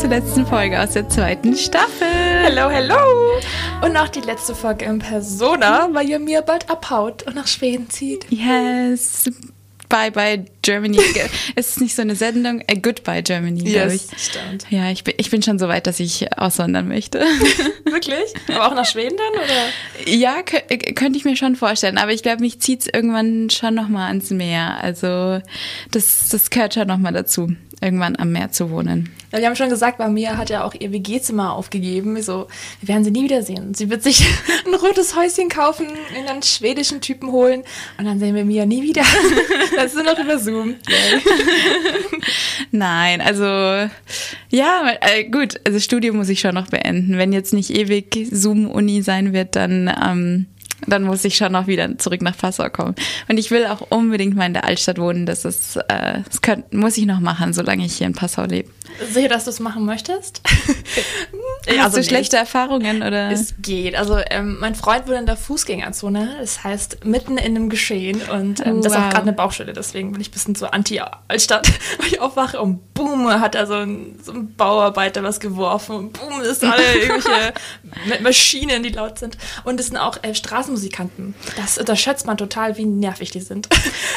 Zur letzten Folge aus der zweiten Staffel. Hello, hello. Und auch die letzte Folge in Persona, weil ihr mir bald abhaut und nach Schweden zieht. Yes, bye bye Germany. es ist nicht so eine Sendung, a goodbye Germany, glaube Yes, ich. stimmt. Ja, ich bin, ich bin schon so weit, dass ich auswandern möchte. Wirklich? Aber auch nach Schweden dann, oder? ja, kö- könnte ich mir schon vorstellen, aber ich glaube, mich zieht es irgendwann schon nochmal ans Meer. Also das, das gehört schon nochmal dazu, irgendwann am Meer zu wohnen. Ja, wir haben schon gesagt, bei mir hat ja auch ihr WG-Zimmer aufgegeben. So, wir werden sie nie wiedersehen. Sie wird sich ein rotes Häuschen kaufen, in einen schwedischen Typen holen und dann sehen wir Mia nie wieder. Das ist nur noch über Zoom. Nein, also ja, äh, gut, also Studium muss ich schon noch beenden. Wenn jetzt nicht ewig Zoom-Uni sein wird, dann, ähm, dann muss ich schon noch wieder zurück nach Passau kommen. Und ich will auch unbedingt mal in der Altstadt wohnen. Das ist, äh, das könnt, muss ich noch machen, solange ich hier in Passau lebe. Sicher, dass du es machen möchtest? Hast Also du nee, schlechte Erfahrungen oder? Es geht. Also ähm, mein Freund wohnt in der Fußgängerzone, das heißt mitten in dem Geschehen und ähm, das ist auch Wow. gerade eine Baustelle, deswegen bin ich ein bisschen so anti-Altstadt, weil ich aufwache und boom, hat da so ein, so ein Bauarbeiter was geworfen und boom, ist alle irgendwelche Ma- Maschinen, die laut sind und es sind auch äh, Straßenmusikanten. Das unterschätzt man total, wie nervig die sind.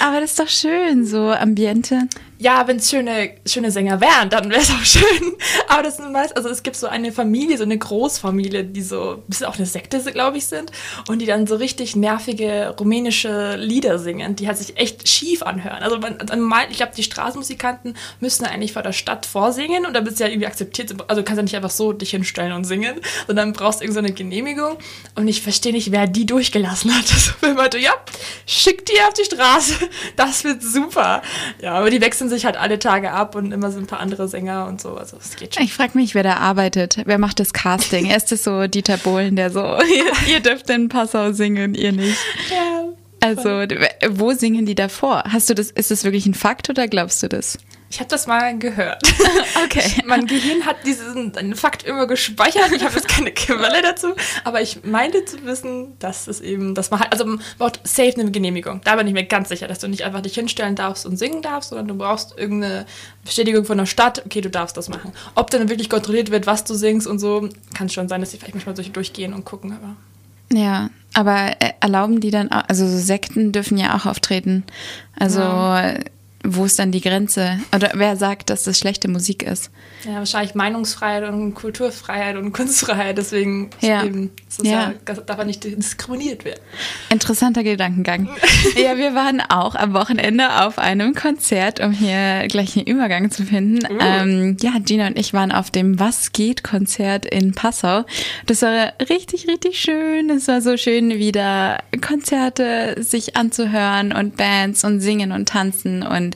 Aber das ist doch schön, so Ambiente. Ja, wenn es schöne, schöne Sänger wären, dann wäre es auch schön. Aber das sind meist, also es gibt so eine Familie, so eine Großfamilie, die so ein bisschen auch eine Sekte, glaube ich, sind und die dann so richtig nervige rumänische Lieder singen, die halt sich echt schief anhören. Also man, normal- ich glaube, die Straßenmusikanten müssen eigentlich vor der Stadt vorsingen und dann bist du ja irgendwie akzeptiert. Also du kannst ja nicht einfach so dich hinstellen und singen, sondern brauchst irgend so eine Genehmigung. Und ich verstehe nicht, wer die durchgelassen hat. Also wenn man so, ja, schick die auf die Straße, das wird super. Ja, aber die wechseln sich halt alle Tage ab und immer sind ein paar andere Sänger und so. Also es geht schon. Ich frage mich, wer da arbeitet. Wer macht das Casting? Ist es so Dieter Bohlen, der so, ihr, ihr dürft in Passau singen, ihr nicht? Ja. Also, wo singen die davor? Hast du das, ist das wirklich ein Fakt oder glaubst du das? Ich habe das mal gehört. Okay. Mein Gehirn hat diesen Fakt immer gespeichert. Ich habe jetzt keine Quelle dazu, aber ich meinte zu wissen, dass es eben, dass man halt, also man braucht safe eine Genehmigung. Da bin ich mir ganz sicher, dass du nicht einfach dich hinstellen darfst und singen darfst, sondern du brauchst irgendeine Bestätigung von der Stadt, okay, du darfst das machen. Ob dann wirklich kontrolliert wird, was du singst und so, kann schon sein, dass die vielleicht manchmal durch, durchgehen und gucken, aber. Ja, aber äh, erlauben die dann auch, also so Sekten dürfen ja auch auftreten. Also, wo ist dann die Grenze? Oder wer sagt, dass das schlechte Musik ist? Ja, wahrscheinlich Meinungsfreiheit und Kulturfreiheit und Kunstfreiheit, deswegen Ja. eben, Ja. ja. darf er nicht diskriminiert werden. Interessanter Gedankengang. ja, wir waren auch am Wochenende auf einem Konzert, um hier gleich einen Übergang zu finden. Ähm, ja, Gina und ich waren auf dem Was geht Konzert in Passau. Das war richtig, richtig schön. Es war so schön, wieder Konzerte sich anzuhören und Bands und singen und tanzen und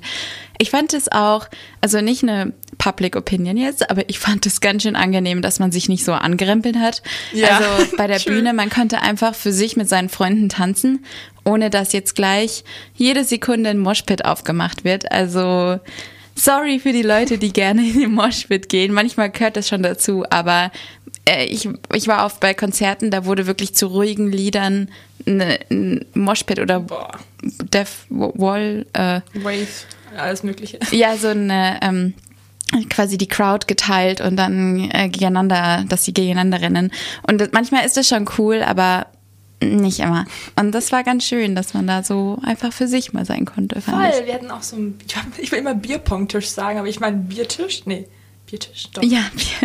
ich fand es auch, also nicht eine Public Opinion jetzt, aber ich fand es ganz schön angenehm, dass man sich nicht so angerempelt hat. Ja, Also bei der schön. Bühne, man konnte einfach für sich mit seinen Freunden tanzen, ohne dass jetzt gleich jede Sekunde ein Moshpit aufgemacht wird. Also sorry für die Leute, die gerne in den Moshpit gehen. Manchmal gehört das schon dazu, aber äh, ich, ich war oft bei Konzerten, da wurde wirklich zu ruhigen Liedern ne- ein Moshpit oder Boah. Death Wall, äh, Wave, alles Mögliche. ja, so eine, ähm, quasi die Crowd geteilt und dann äh, gegeneinander, dass sie gegeneinander rennen. Und das, manchmal ist das schon cool, aber nicht immer. Und das war ganz schön, dass man da so einfach für sich mal sein konnte, Voll, wir hatten auch so ein, ich will immer Bierpong-Tisch sagen, aber ich meine Biertisch? Nee, Biertisch, doch. Ja,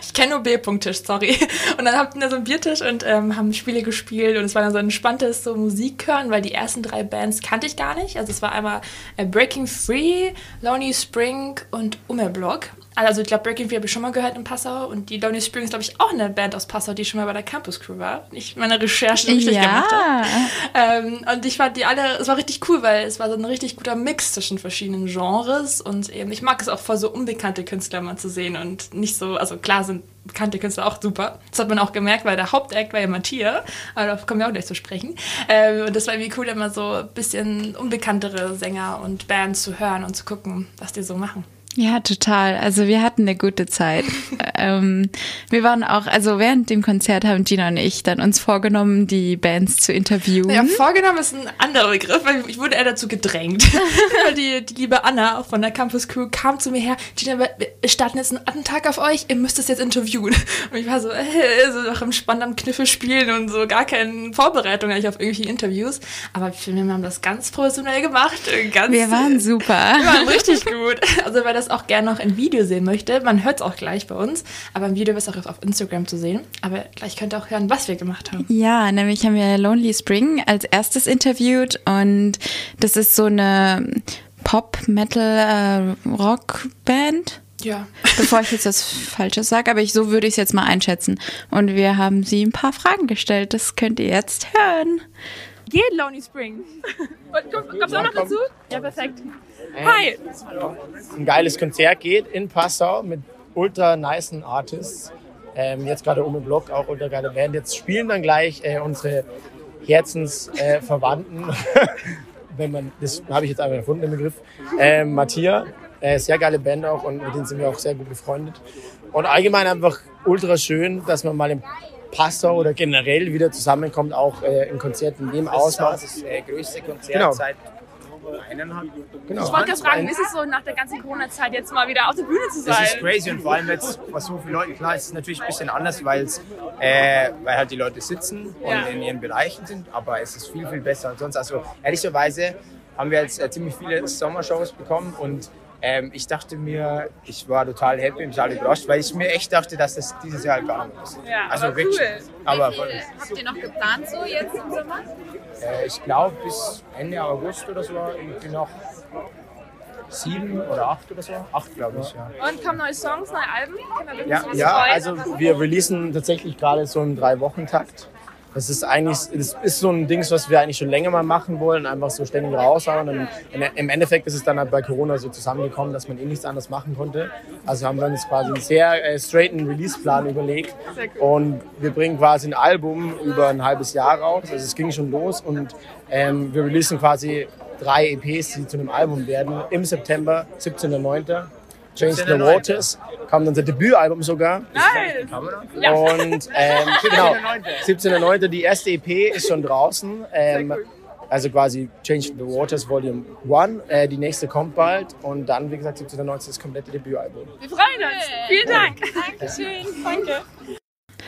ich kenne nur Bierpunkttisch, sorry. Und dann hatten wir so einen Biertisch und ähm, haben Spiele gespielt und es war dann so ein entspanntes so Musik hören, weil die ersten drei Bands kannte ich gar nicht. Also es war einmal äh, Breaking Free, Lonely Spring und Ummerblock. Also ich glaube, Breaking Free habe ich schon mal gehört in Passau und die Lonely Spring ist, glaube ich, auch eine Band aus Passau, die schon mal bei der Campus Crew war. Ich meine Recherche richtig gemacht habe. ja. Ähm, und ich fand die alle, es war richtig cool, weil es war so ein richtig guter Mix zwischen verschiedenen Genres und eben, ich mag es auch voll so unbekannte Künstler mal zu sehen und nicht so, also klar sind bekannte Künstler auch super. Das hat man auch gemerkt, weil der Hauptact war ja Matthias, aber da kommen wir auch gleich zu sprechen. Ähm, und das war irgendwie cool, immer so ein bisschen unbekanntere Sänger und Bands zu hören und zu gucken, was die so machen. Ja, total. Also wir hatten eine gute Zeit. ähm, wir waren auch, also während dem Konzert haben Gina und ich dann uns vorgenommen, die Bands zu interviewen. Ja, vorgenommen ist ein anderer Begriff, weil ich wurde eher dazu gedrängt. die, die liebe Anna auch von der Campus Crew kam zu mir her, Gina, wir starten jetzt einen Attentat auf euch, ihr müsst es jetzt interviewen. Und ich war so, äh, so noch im Spann am Kniffel spielen und so gar keine Vorbereitung eigentlich auf irgendwelche Interviews. Aber wir haben das ganz professionell gemacht. Ganz, wir waren super. Wir waren richtig gut. Also weil das das auch gerne noch in Video sehen möchte, man hört es auch gleich bei uns, aber im Video ist auch auf Instagram zu sehen. Aber gleich könnt ihr auch hören, was wir gemacht haben. Ja, nämlich haben wir Lonely Spring als erstes interviewt und das ist so eine Pop-Metal-Rock-Band. Äh, ja. Bevor ich jetzt das Falsches sage, aber ich, so würde ich es jetzt mal einschätzen. Und wir haben sie ein paar Fragen gestellt. Das könnt ihr jetzt hören. Geht Lonely Spring. Kommst du auch noch dazu? Ja, perfekt. Hi! Ein geiles Konzert geht in Passau mit ultra nicen Artists. Ähm, jetzt gerade um den Block auch ultra geile Band. Jetzt spielen dann gleich äh, unsere Herzensverwandten. Äh, Wenn man, das habe ich jetzt einfach erfunden, den Begriff. Ähm, Matthias, äh, sehr geile Band auch und mit denen sind wir auch sehr gut befreundet. Und allgemein einfach ultra schön, dass man mal im Passau oder generell wieder zusammenkommt, auch äh, in Konzerten in dem Ausmaß. Das ist das äh, größte Konzert Genau. seit Genau. Ich wollte gerade fragen, ist es so nach der ganzen Corona-Zeit jetzt mal wieder auf der Bühne zu sein? Das ist crazy und vor allem jetzt bei so vielen Leuten, klar, ist es natürlich ein bisschen anders, weil's, äh, weil halt die Leute sitzen und Ja. in ihren Bereichen sind, aber es ist viel, viel besser als sonst. Also ehrlicherweise haben wir jetzt äh, ziemlich viele Sommershows bekommen und ähm, ich dachte mir, ich war total happy und total überrascht, weil ich mir echt dachte, dass das dieses Jahr halt gar nicht ist. Ja, also aber wirklich. cool. Aber Wie viel habt ihr noch geplant so jetzt im Sommer? äh, ich glaube bis Ende August oder so irgendwie noch sieben oder acht oder so. Acht, glaube ich, ja. Und kommen neue Songs, neue Alben? Können wir Ja, ja also wir releasen tatsächlich gerade so im Drei-Wochen-Takt. Das ist eigentlich, das ist so ein Ding, was wir eigentlich schon länger mal machen wollen, einfach so ständig raushauen. Und im Endeffekt ist es dann halt bei Corona so zusammengekommen, dass man eh nichts anderes machen konnte. Also haben wir uns quasi einen sehr äh, straighten Release-Plan überlegt. Und wir bringen quasi ein Album über ein halbes Jahr raus. Also es ging schon los und ähm, wir releasen quasi drei EPs, die zu einem Album werden. Im September, 17.09. Change the 17.09.. Waters. Kam unser Debütalbum sogar. Nice. Und ähm, genau, 17.09. die erste EP ist schon draußen. Ähm, also quasi Change the Waters Volume 1. Äh, die nächste kommt bald. Und dann, wie gesagt, 17.09. das komplette Debütalbum. Wir freuen uns. Vielen Dank. Dankeschön. Danke.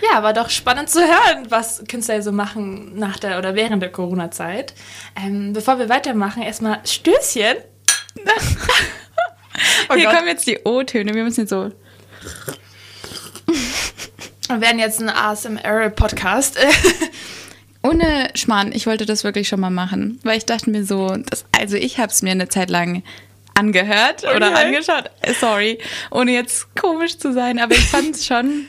Ja, war doch spannend zu hören, was Künstler so machen nach der oder während der Corona-Zeit. Ähm, bevor wir weitermachen, erstmal Stößchen. oh Hier Gott. kommen jetzt die O-Töne. Wir müssen jetzt so. Wir werden jetzt ein ASMR-Podcast. Ohne Schmarrn, ich wollte das wirklich schon mal machen, weil ich dachte mir so, das, also ich habe es mir eine Zeit lang angehört oder Okay. angeschaut, äh, sorry, ohne jetzt komisch zu sein, aber ich fand es schon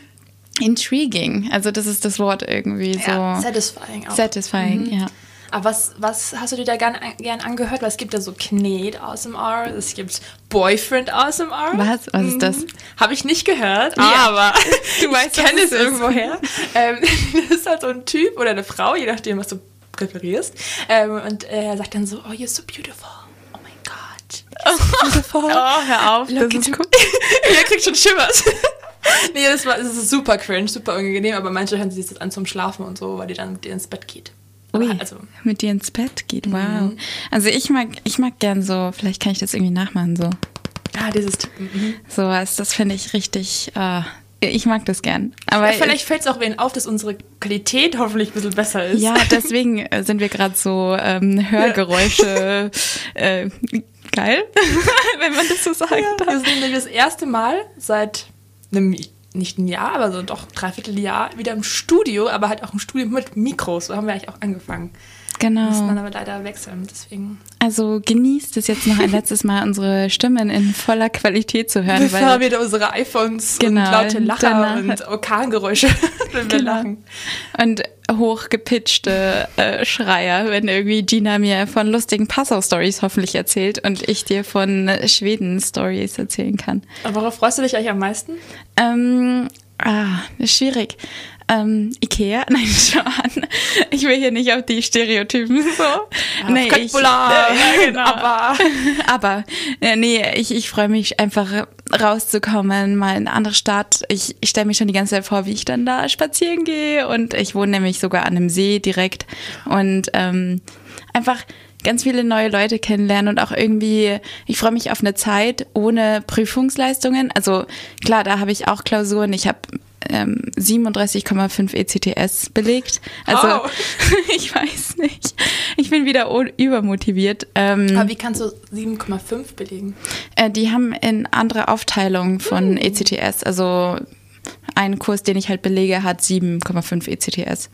intriguing. Also das ist das Wort irgendwie so ja, satisfying auch. satisfying, ja. Aber was, was hast du dir da gern, gern angehört? Weil es gibt ja so Knet ASMR, es gibt Boyfriend ASMR. Was? Was ist das? Habe ich nicht gehört, Ja. aber Du weißt, ich kenne was es irgendwoher. ähm, das ist halt so ein Typ oder eine Frau, je nachdem, was du präferierst. Ähm, und er sagt dann so, oh, you're so beautiful. Oh mein Gott. You're so beautiful. Oh, hör auf, Look das ist cool. Ihr kriegt schon Schimmers. nee, das, war, das ist super cringe, super unangenehm, aber manche hören sich das an zum Schlafen und so, weil die dann mit dir ins Bett geht. Ui, Also, mit dir ins Bett geht, wow. Also ich mag, ich mag gern so, vielleicht kann ich das irgendwie nachmachen, so. ja, dieses mhm. Sowas, das finde ich richtig, äh, ich mag das gern. Aber ja, Vielleicht fällt es auch wen auf, dass unsere Qualität hoffentlich ein bisschen besser ist. Ja, deswegen äh, sind wir gerade so ähm, Hörgeräusche äh, geil, wenn man das so sagen Wir darf. sind nämlich das erste Mal seit einem, nicht ein Jahr, aber so doch dreiviertel Jahr wieder im Studio, aber halt auch im Studio mit Mikros. So haben wir eigentlich auch angefangen. Müssen dann Genau. aber leider wechseln, deswegen. Also genießt es jetzt noch ein letztes Mal, unsere Stimmen in voller Qualität zu hören. Bevor weil, wieder unsere iPhones Genau, und laute Lacher danach- und Orkangeräusche, wenn wir Genau. lachen. und hochgepitchte äh, Schreier, wenn irgendwie Gina mir von lustigen Passau-Stories hoffentlich erzählt und ich dir von Schweden-Stories erzählen kann. Aber worauf freust du dich eigentlich am meisten? Ähm, ah, schwierig. Ähm, Ikea? Nein, schon. Ich will hier nicht auf die Stereotypen so. Ja, nee, ich, ja, genau. aber Aber äh, nee, ich, ich freue mich einfach rauszukommen, mal in eine andere Stadt. Ich, ich stelle mir schon die ganze Zeit vor, wie ich dann da spazieren gehe. Und ich wohne nämlich sogar an einem See direkt. Und ähm, einfach ganz viele neue Leute kennenlernen und auch irgendwie, ich freue mich auf eine Zeit ohne Prüfungsleistungen. Also klar, da habe ich auch Klausuren. Ich habe ähm, 37,5 ECTS belegt. Also Wow. ich weiß nicht. Ich bin wieder übermotiviert. Ähm, Aber wie kannst du 7,5 belegen? äh, die haben in andere Aufteilung von ECTS. Also ein Kurs, den ich halt belege, hat 7,5 ECTS.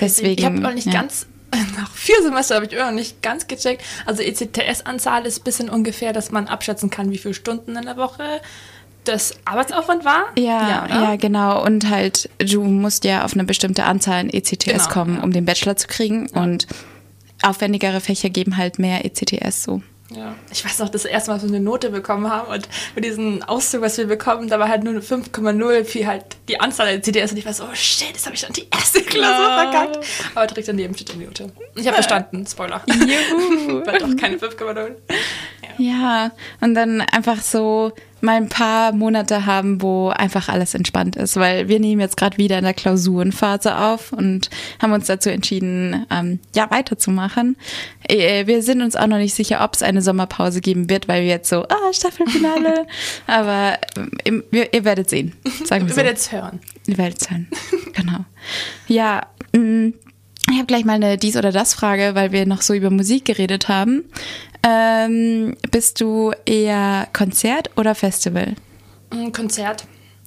Deswegen. Ich habe noch nicht ja. ganz, nach vier Semester habe ich immer noch nicht ganz gecheckt. Also ECTS-Anzahl ist ein bisschen ungefähr, dass man abschätzen kann, wie viele Stunden in der Woche das Arbeitsaufwand war. Ja, oder? ja, genau. Und halt, du musst ja auf eine bestimmte Anzahl an ECTS Genau, kommen, ja. um den Bachelor zu kriegen. Und aufwendigere Fächer geben halt mehr ECTS so. Ja. Ich weiß noch, das erste Mal, dass wir eine Note bekommen haben und mit diesem Auszug, was wir bekommen, da war halt nur eine 5,0 für halt die Anzahl der CDS und ich war so, oh shit, jetzt habe ich dann die erste Klausur verkackt. Aber direkt daneben steht die Note. Ich habe bestanden, Spoiler. Juhu. war doch keine 5,0. Ja, und dann einfach so mal ein paar Monate haben, wo einfach alles entspannt ist, weil wir nehmen jetzt gerade wieder in der Klausurenphase auf und haben uns dazu entschieden, ähm, ja, weiterzumachen. Äh, Wir sind uns auch noch nicht sicher, ob es eine Sommerpause geben wird, weil wir jetzt so, ah, Staffelfinale, aber ähm, wir, ihr werdet sehen, sagen wir Ich so. werde jetzt hören. Die Welt sein. genau. Ja, mh, ich habe gleich mal eine dies oder das Frage, weil wir noch so über Musik geredet haben. Ähm, bist du eher Konzert oder Festival? Ein Konzert.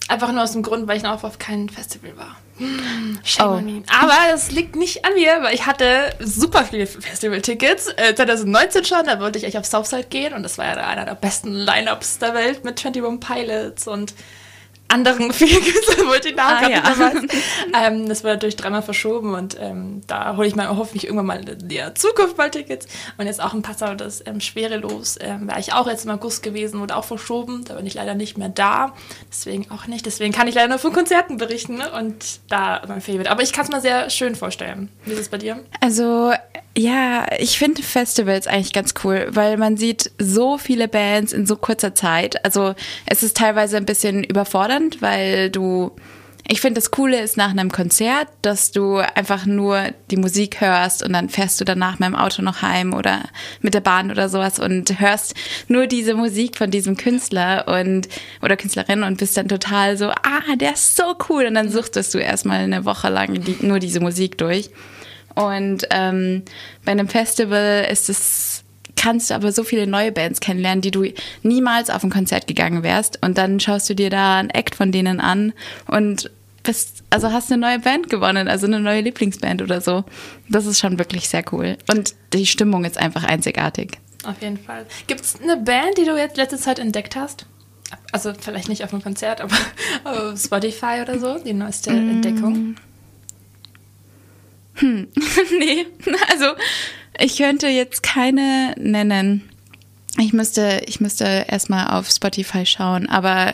Einfach nur aus dem Grund, weil ich noch auf keinem Festival war. Hm, Shame Oh. Aber das liegt nicht an mir, weil ich hatte super viele Festival-Tickets. Äh, 2019 schon, da wollte ich echt auf Southside gehen und das war ja einer der besten Lineups der Welt mit 21 Pilots und anderen vielen Künstlern, wollte ich Namen Ah, ja. ähm, Das war natürlich dreimal verschoben und ähm, da hole ich mal hoffentlich irgendwann mal in der Zukunft mal Tickets. Und jetzt auch ein Passau, das ähm, Schwerelos, ähm, war ich auch jetzt im August gewesen, wurde auch verschoben. Da bin ich leider nicht mehr da. Deswegen auch nicht. Deswegen kann ich leider nur von Konzerten berichten ne? und da mein Favorite. Aber ich kann es mir sehr schön vorstellen. Wie ist es bei dir? Also, ja, ich finde Festivals eigentlich ganz cool, weil man sieht so viele Bands in so kurzer Zeit. Also, es ist teilweise ein bisschen überfordernd, weil du. Ich finde, das Coole ist nach einem Konzert, dass du einfach nur die Musik hörst und dann fährst du danach mit dem Auto noch heim oder mit der Bahn oder sowas und hörst nur diese Musik von diesem Künstler und oder Künstlerin und bist dann total so, ah, der ist so cool. Und dann suchtest du erstmal eine Woche lang die, nur diese Musik durch. Und ähm, bei einem Festival ist es, kannst du aber so viele neue Bands kennenlernen, die du niemals auf ein Konzert gegangen wärst. Und dann schaust du dir da ein Act von denen an und bist, also hast eine neue Band gewonnen, also eine neue Lieblingsband oder so. Das ist schon wirklich sehr cool. Und die Stimmung ist einfach einzigartig. Auf jeden Fall. Gibt es eine Band, die du jetzt letzte Zeit entdeckt hast? Also vielleicht nicht auf einem Konzert, aber auf Spotify oder so, die neueste Entdeckung. nee, also ich könnte jetzt keine nennen. Ich müsste, ich müsste erstmal auf Spotify schauen, aber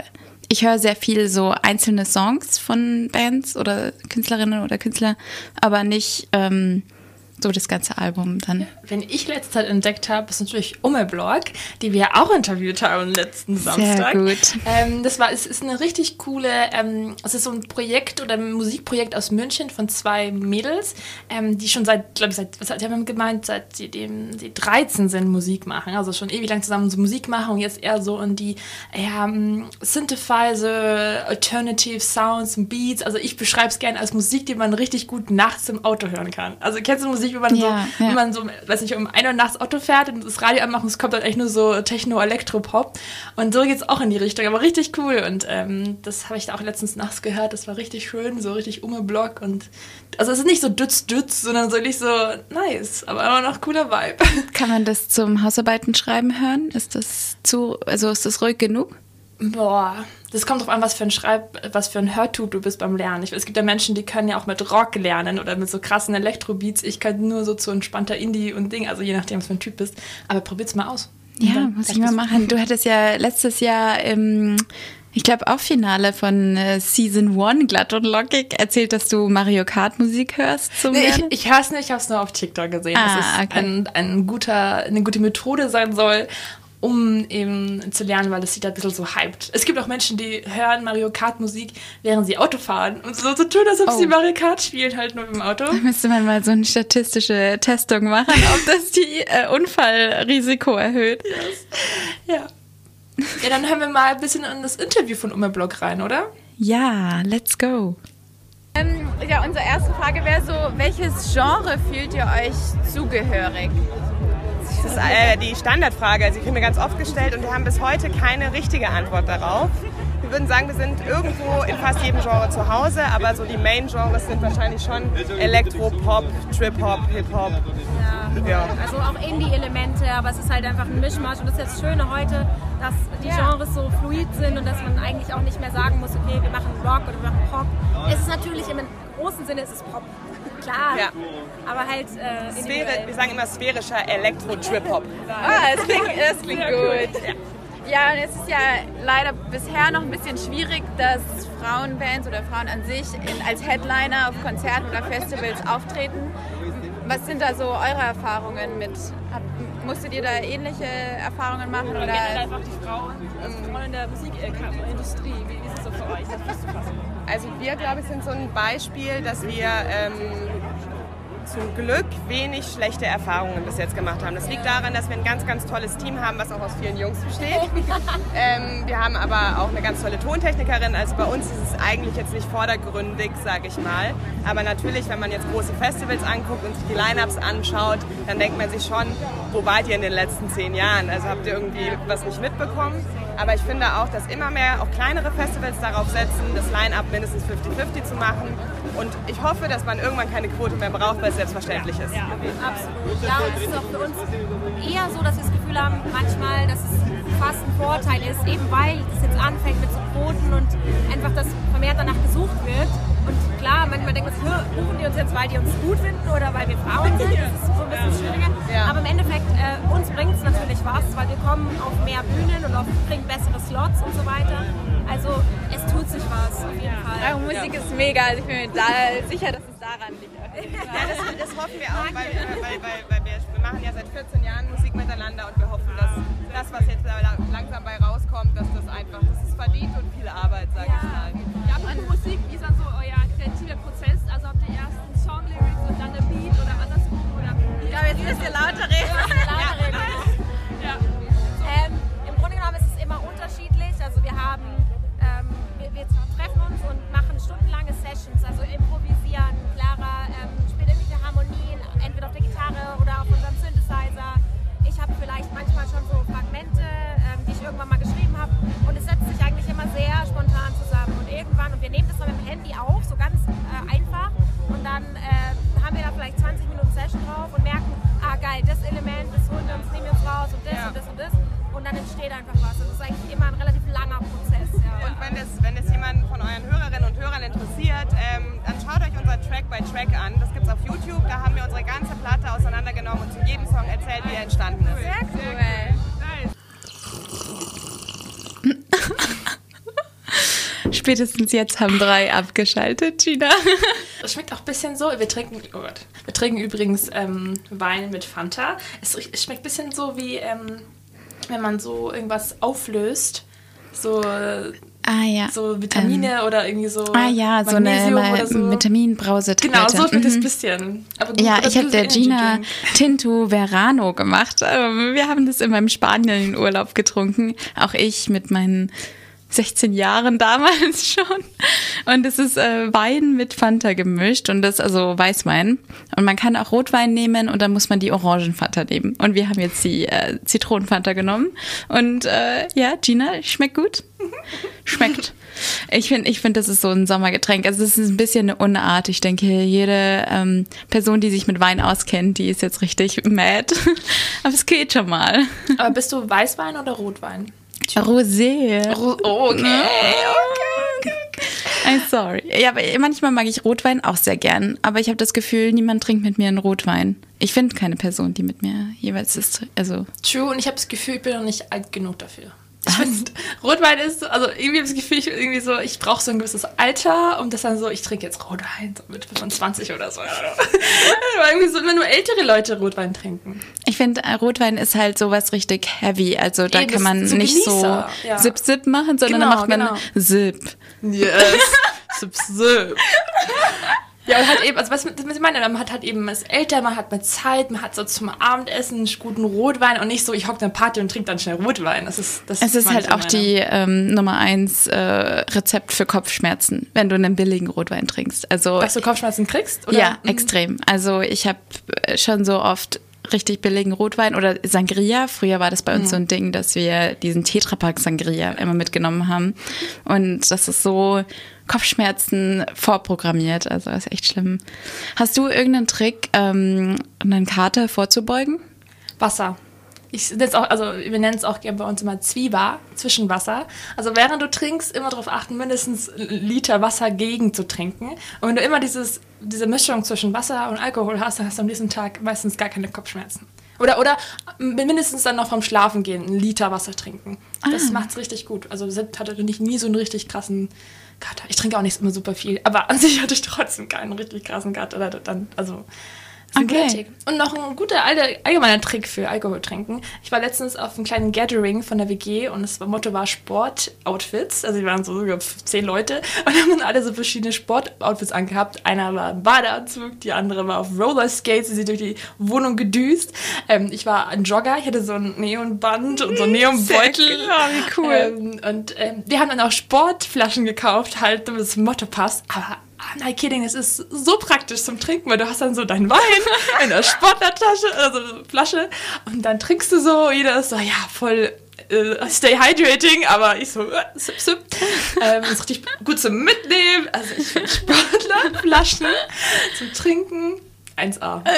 ich höre sehr viel so einzelne Songs von Bands oder Künstlerinnen oder Künstler, aber nicht ähm, so das ganze Album dann. Wenn ich letzte Zeit entdeckt habe, ist natürlich Ummelblog, die wir auch interviewt haben letzten Samstag. gut. Ähm, das war, es ist eine richtig coole, ähm, es ist so ein Projekt oder ein Musikprojekt aus München von zwei Mädels, ähm, die schon seit, glaube ich, seit, was hat die haben gemeint, seit sie dem, sie 13 sind Musik machen, also schon ewig lang zusammen so Musik machen und jetzt eher so in die ja, ähm, Synthesizer, Alternative Sounds und Beats. Also ich beschreibe es gerne als Musik, die man richtig gut nachts im Auto hören kann. Also kennst du Musik, wenn man Ja, so, ja. wenn man so, weiß nicht, um 1 Uhr nachts Auto fährt und das Radio anmacht und es kommt dann echt nur so Techno-Elektropop. Und so geht's auch in die Richtung, aber richtig cool. Und ähm, das habe ich da auch letztens nachts gehört. Das war richtig schön, so richtig Umme-Block. Und also es ist nicht so dütz-dütz, sondern so nicht so nice, aber immer noch cooler Vibe. Kann man das zum Hausarbeiten schreiben hören? Ist das zu, also ist das ruhig genug? Boah, das kommt drauf an, was für ein Schreib, was für ein Hörtyp du bist beim Lernen. Ich, es gibt ja Menschen, die können ja auch mit Rock lernen oder mit so krassen Elektrobeats. Ich kann nur so zu entspannter Indie und Ding, also je nachdem, was für ein Typ bist. Aber probier's mal aus. Ja, muss ich mal machen. Du hattest ja letztes Jahr im, Ich glaube auch Finale von äh, Season 1, glatt und lockig, erzählt, dass du Mario Kart Musik hörst zum Nee, ich, ich höre es nicht, ich habe es nur auf TikTok gesehen, Ah, dass es okay. ein, ein guter, eine gute Methode sein soll, um eben zu lernen, weil das sieht ein bisschen so hyped. Es gibt auch Menschen, die hören Mario Kart Musik, während sie Auto fahren und so, so tun, als ob Oh. sie Mario Kart spielen, halt nur im Auto. Müsste man mal so eine statistische Testung machen, ob das die äh, Unfallrisiko erhöht. Ja. Ja, dann hören wir mal ein bisschen in das Interview von Umme Block rein, oder? Ja, let's go. Ähm, ja, unsere erste Frage wäre so, welches Genre fühlt ihr euch zugehörig? Das ist äh, die Standardfrage. Also, ich kriege mir ganz oft gestellt und wir haben bis heute keine richtige Antwort darauf. Wir würden sagen, wir sind irgendwo in fast jedem Genre zu Hause, aber so die Main-Genres sind wahrscheinlich schon Elektro, Pop, Trip-Hop, Hip-Hop. Ja. Also auch Indie-Elemente, aber es ist halt einfach ein Mischmasch. Und das ist ja das Schöne heute, dass die Genres so fluid sind und dass man eigentlich auch nicht mehr sagen muss, okay, wir machen Rock oder wir machen Pop. Es ist natürlich im großen Sinne ist es Pop. Klar, Ja. aber halt äh, Sphäre, wir sagen immer sphärischer Elektro-Trip-Hop. Ah, das klingt, das klingt gut. Ja, und es ist ja leider bisher noch ein bisschen schwierig, dass Frauenbands oder Frauen an sich in, als Headliner auf Konzerten oder Festivals auftreten. Was sind da so eure Erfahrungen mit? Hab, musstet ihr da ähnliche Erfahrungen machen? Oder? einfach die Frauen, also Frauen in der Musikindustrie. Wie ist es so für euch? Also wir, glaube ich, sind so ein Beispiel, dass wir ähm, zum Glück wenig schlechte Erfahrungen bis jetzt gemacht haben. Das liegt daran, dass wir ein ganz, ganz tolles Team haben, was auch aus vielen Jungs besteht. ähm, wir haben aber auch eine ganz tolle Tontechnikerin. Also bei uns ist es eigentlich jetzt nicht vordergründig, sage ich mal. Aber natürlich, wenn man jetzt große Festivals anguckt und sich die Lineups anschaut, dann denkt man sich schon, wo wart ihr in den letzten zehn Jahren? Also habt ihr irgendwie was nicht mitbekommen? Aber ich finde auch, dass immer mehr auch kleinere Festivals darauf setzen, das Line-Up mindestens 50-50 zu machen. Und ich hoffe, dass man irgendwann keine Quote mehr braucht, weil es selbstverständlich ist. Absolut. Ja, und es ist auch für uns eher so, dass wir das Gefühl haben, manchmal, dass es fast ein Vorteil ist, eben weil es jetzt anfängt mit so Quoten und einfach, dass vermehrt danach gesucht wird. Und klar, manchmal denken wir, "Hö, buchen die uns jetzt, weil die uns gut finden oder weil wir Frauen sind. Das ist so ein bisschen schwieriger. Ja. Aber im Endeffekt, äh, uns bringt es natürlich was, weil wir kommen auf mehr Bühnen und auf, kriegen bessere Slots und so weiter. Also es tut sich was auf jeden Fall. Eure Musik ist mega, also ich bin mir da sicher, dass es daran liegt. Ja, das, das hoffen wir auch, weil, weil, weil, weil wir, wir machen ja seit 14 Jahren Musik miteinander und wir hoffen, dass das, was jetzt langsam bei rauskommt, dass das einfach, das ist verdient und viel Arbeit, sage ich mal. Ja, und Musik, wie ist dann so euer Ich glaube, jetzt müsst ihr lauter reden. Spätestens jetzt haben drei abgeschaltet, Gina. Es schmeckt auch ein bisschen so. Wir trinken, oh Gott. Wir trinken übrigens ähm, Wein mit Fanta. Es, es schmeckt ein bisschen so wie, ähm, wenn man so irgendwas auflöst. So, Ah ja. so Vitamine oder irgendwie so. Ah ja, so eine oder so. Vitaminbrausetablette. Genau, so schmeckt es Mhm. ein bisschen. Gut, Ja, ich habe der Gina. Tinto Verano gemacht. Ähm, Wir haben das in meinem Spanien Urlaub getrunken. Auch ich mit meinen 16 Jahren damals schon. Und es ist äh, Wein mit Fanta gemischt und das also Weißwein. Und man kann auch Rotwein nehmen und dann muss man die Orangenfanta nehmen. Und wir haben jetzt die äh, Zitronenfanta genommen. Und äh, ja, Gina, schmeckt gut. Schmeckt. Ich finde, ich finde, das ist so ein Sommergetränk. Also es ist ein bisschen eine Unart. Ich denke, jede ähm, Person, die sich mit Wein auskennt, die ist jetzt richtig mad. Aber es geht schon mal. Aber bist du Weißwein oder Rotwein? Rosé. Ro oh, okay. I'm sorry. Ja, aber manchmal mag ich Rotwein auch sehr gern. Aber ich habe das Gefühl, niemand trinkt mit mir einen Rotwein. Ich finde keine Person, die mit mir jeweils ist. Also, True, und ich habe das Gefühl, ich bin noch nicht alt genug dafür. Ich finde, Rotwein ist, so- also irgendwie habe ich das Gefühl, ich, irgendwie so, ich brauche so ein gewisses Alter, um das dann so, ich trinke jetzt Rotwein so mit 25 oder so. Weil irgendwie so immer nur ältere Leute Rotwein trinken. Ich finde, äh, Rotwein ist halt sowas richtig heavy. Also da Eben, kann man nicht Genießer, so ja. Zip-Zip machen, sondern Genau, da macht man genau. Zip. Yes. Sip, sip. Ja, und halt eben, also was, was ich meine, man hat halt eben, man ist älter, man hat mehr Zeit, man hat so zum Abendessen einen guten Rotwein und nicht so, ich hocke eine Party und trinke dann schnell Rotwein. Das ist, das Es ist halt auch meine. die ähm, Nummer eins äh, Rezept für Kopfschmerzen, wenn du einen billigen Rotwein trinkst. Also Dass du Kopfschmerzen kriegst? Oder? ja, Mhm. extrem. Also ich habe schon so oft richtig billigen Rotwein oder Sangria. Früher war das bei uns so ein Ding, dass wir diesen Tetrapack Sangria immer mitgenommen haben. Und das ist so Kopfschmerzen vorprogrammiert. Also das ist echt schlimm. Hast du irgendeinen Trick, ähm, einen Kater vorzubeugen? Wasser. Ich nenn's auch, also wir nennen es auch gerne bei uns immer Zwieber, Zwischenwasser. Also während du trinkst, immer darauf achten, mindestens einen Liter Wasser gegen zu trinken. Und wenn du immer dieses, diese Mischung zwischen Wasser und Alkohol hast, dann hast du am nächsten Tag meistens gar keine Kopfschmerzen. Oder, oder mindestens dann noch vom Schlafen gehen, einen Liter Wasser trinken. Das macht's richtig gut. Also Sepp hatte nicht nie so einen richtig krassen Kater. Ich trinke auch nicht immer super viel, aber an sich hatte ich trotzdem keinen richtig krassen Kater. Dann, also Okay. Und noch ein guter allgemeiner Trick für Alkohol trinken. Ich war letztens auf einem kleinen Gathering von der WG und das Motto war Sportoutfits. Also wir waren so sogar zehn Leute und haben dann alle so verschiedene Sportoutfits angehabt. Einer war im Badeanzug, die andere war auf Rollerskates, sie sind durch die Wohnung gedüst. Ähm, ich war ein Jogger, ich hatte so ein Neonband und so einen Neonbeutel. Sehr cool. wie cool. Ähm, und ähm, wir haben dann auch Sportflaschen gekauft, halt, damit das Motto passt. Aber I'm not kidding, es ist so praktisch zum Trinken, weil du hast dann so deinen Wein in der Sportlertasche, also Flasche, und dann trinkst du so, jeder ist so, ja, voll äh, stay hydrating, aber ich so, äh, sip, sip. Ähm, ist richtig gut zum Mitnehmen. Also ich finde Sportlerflaschen zum Trinken 1A.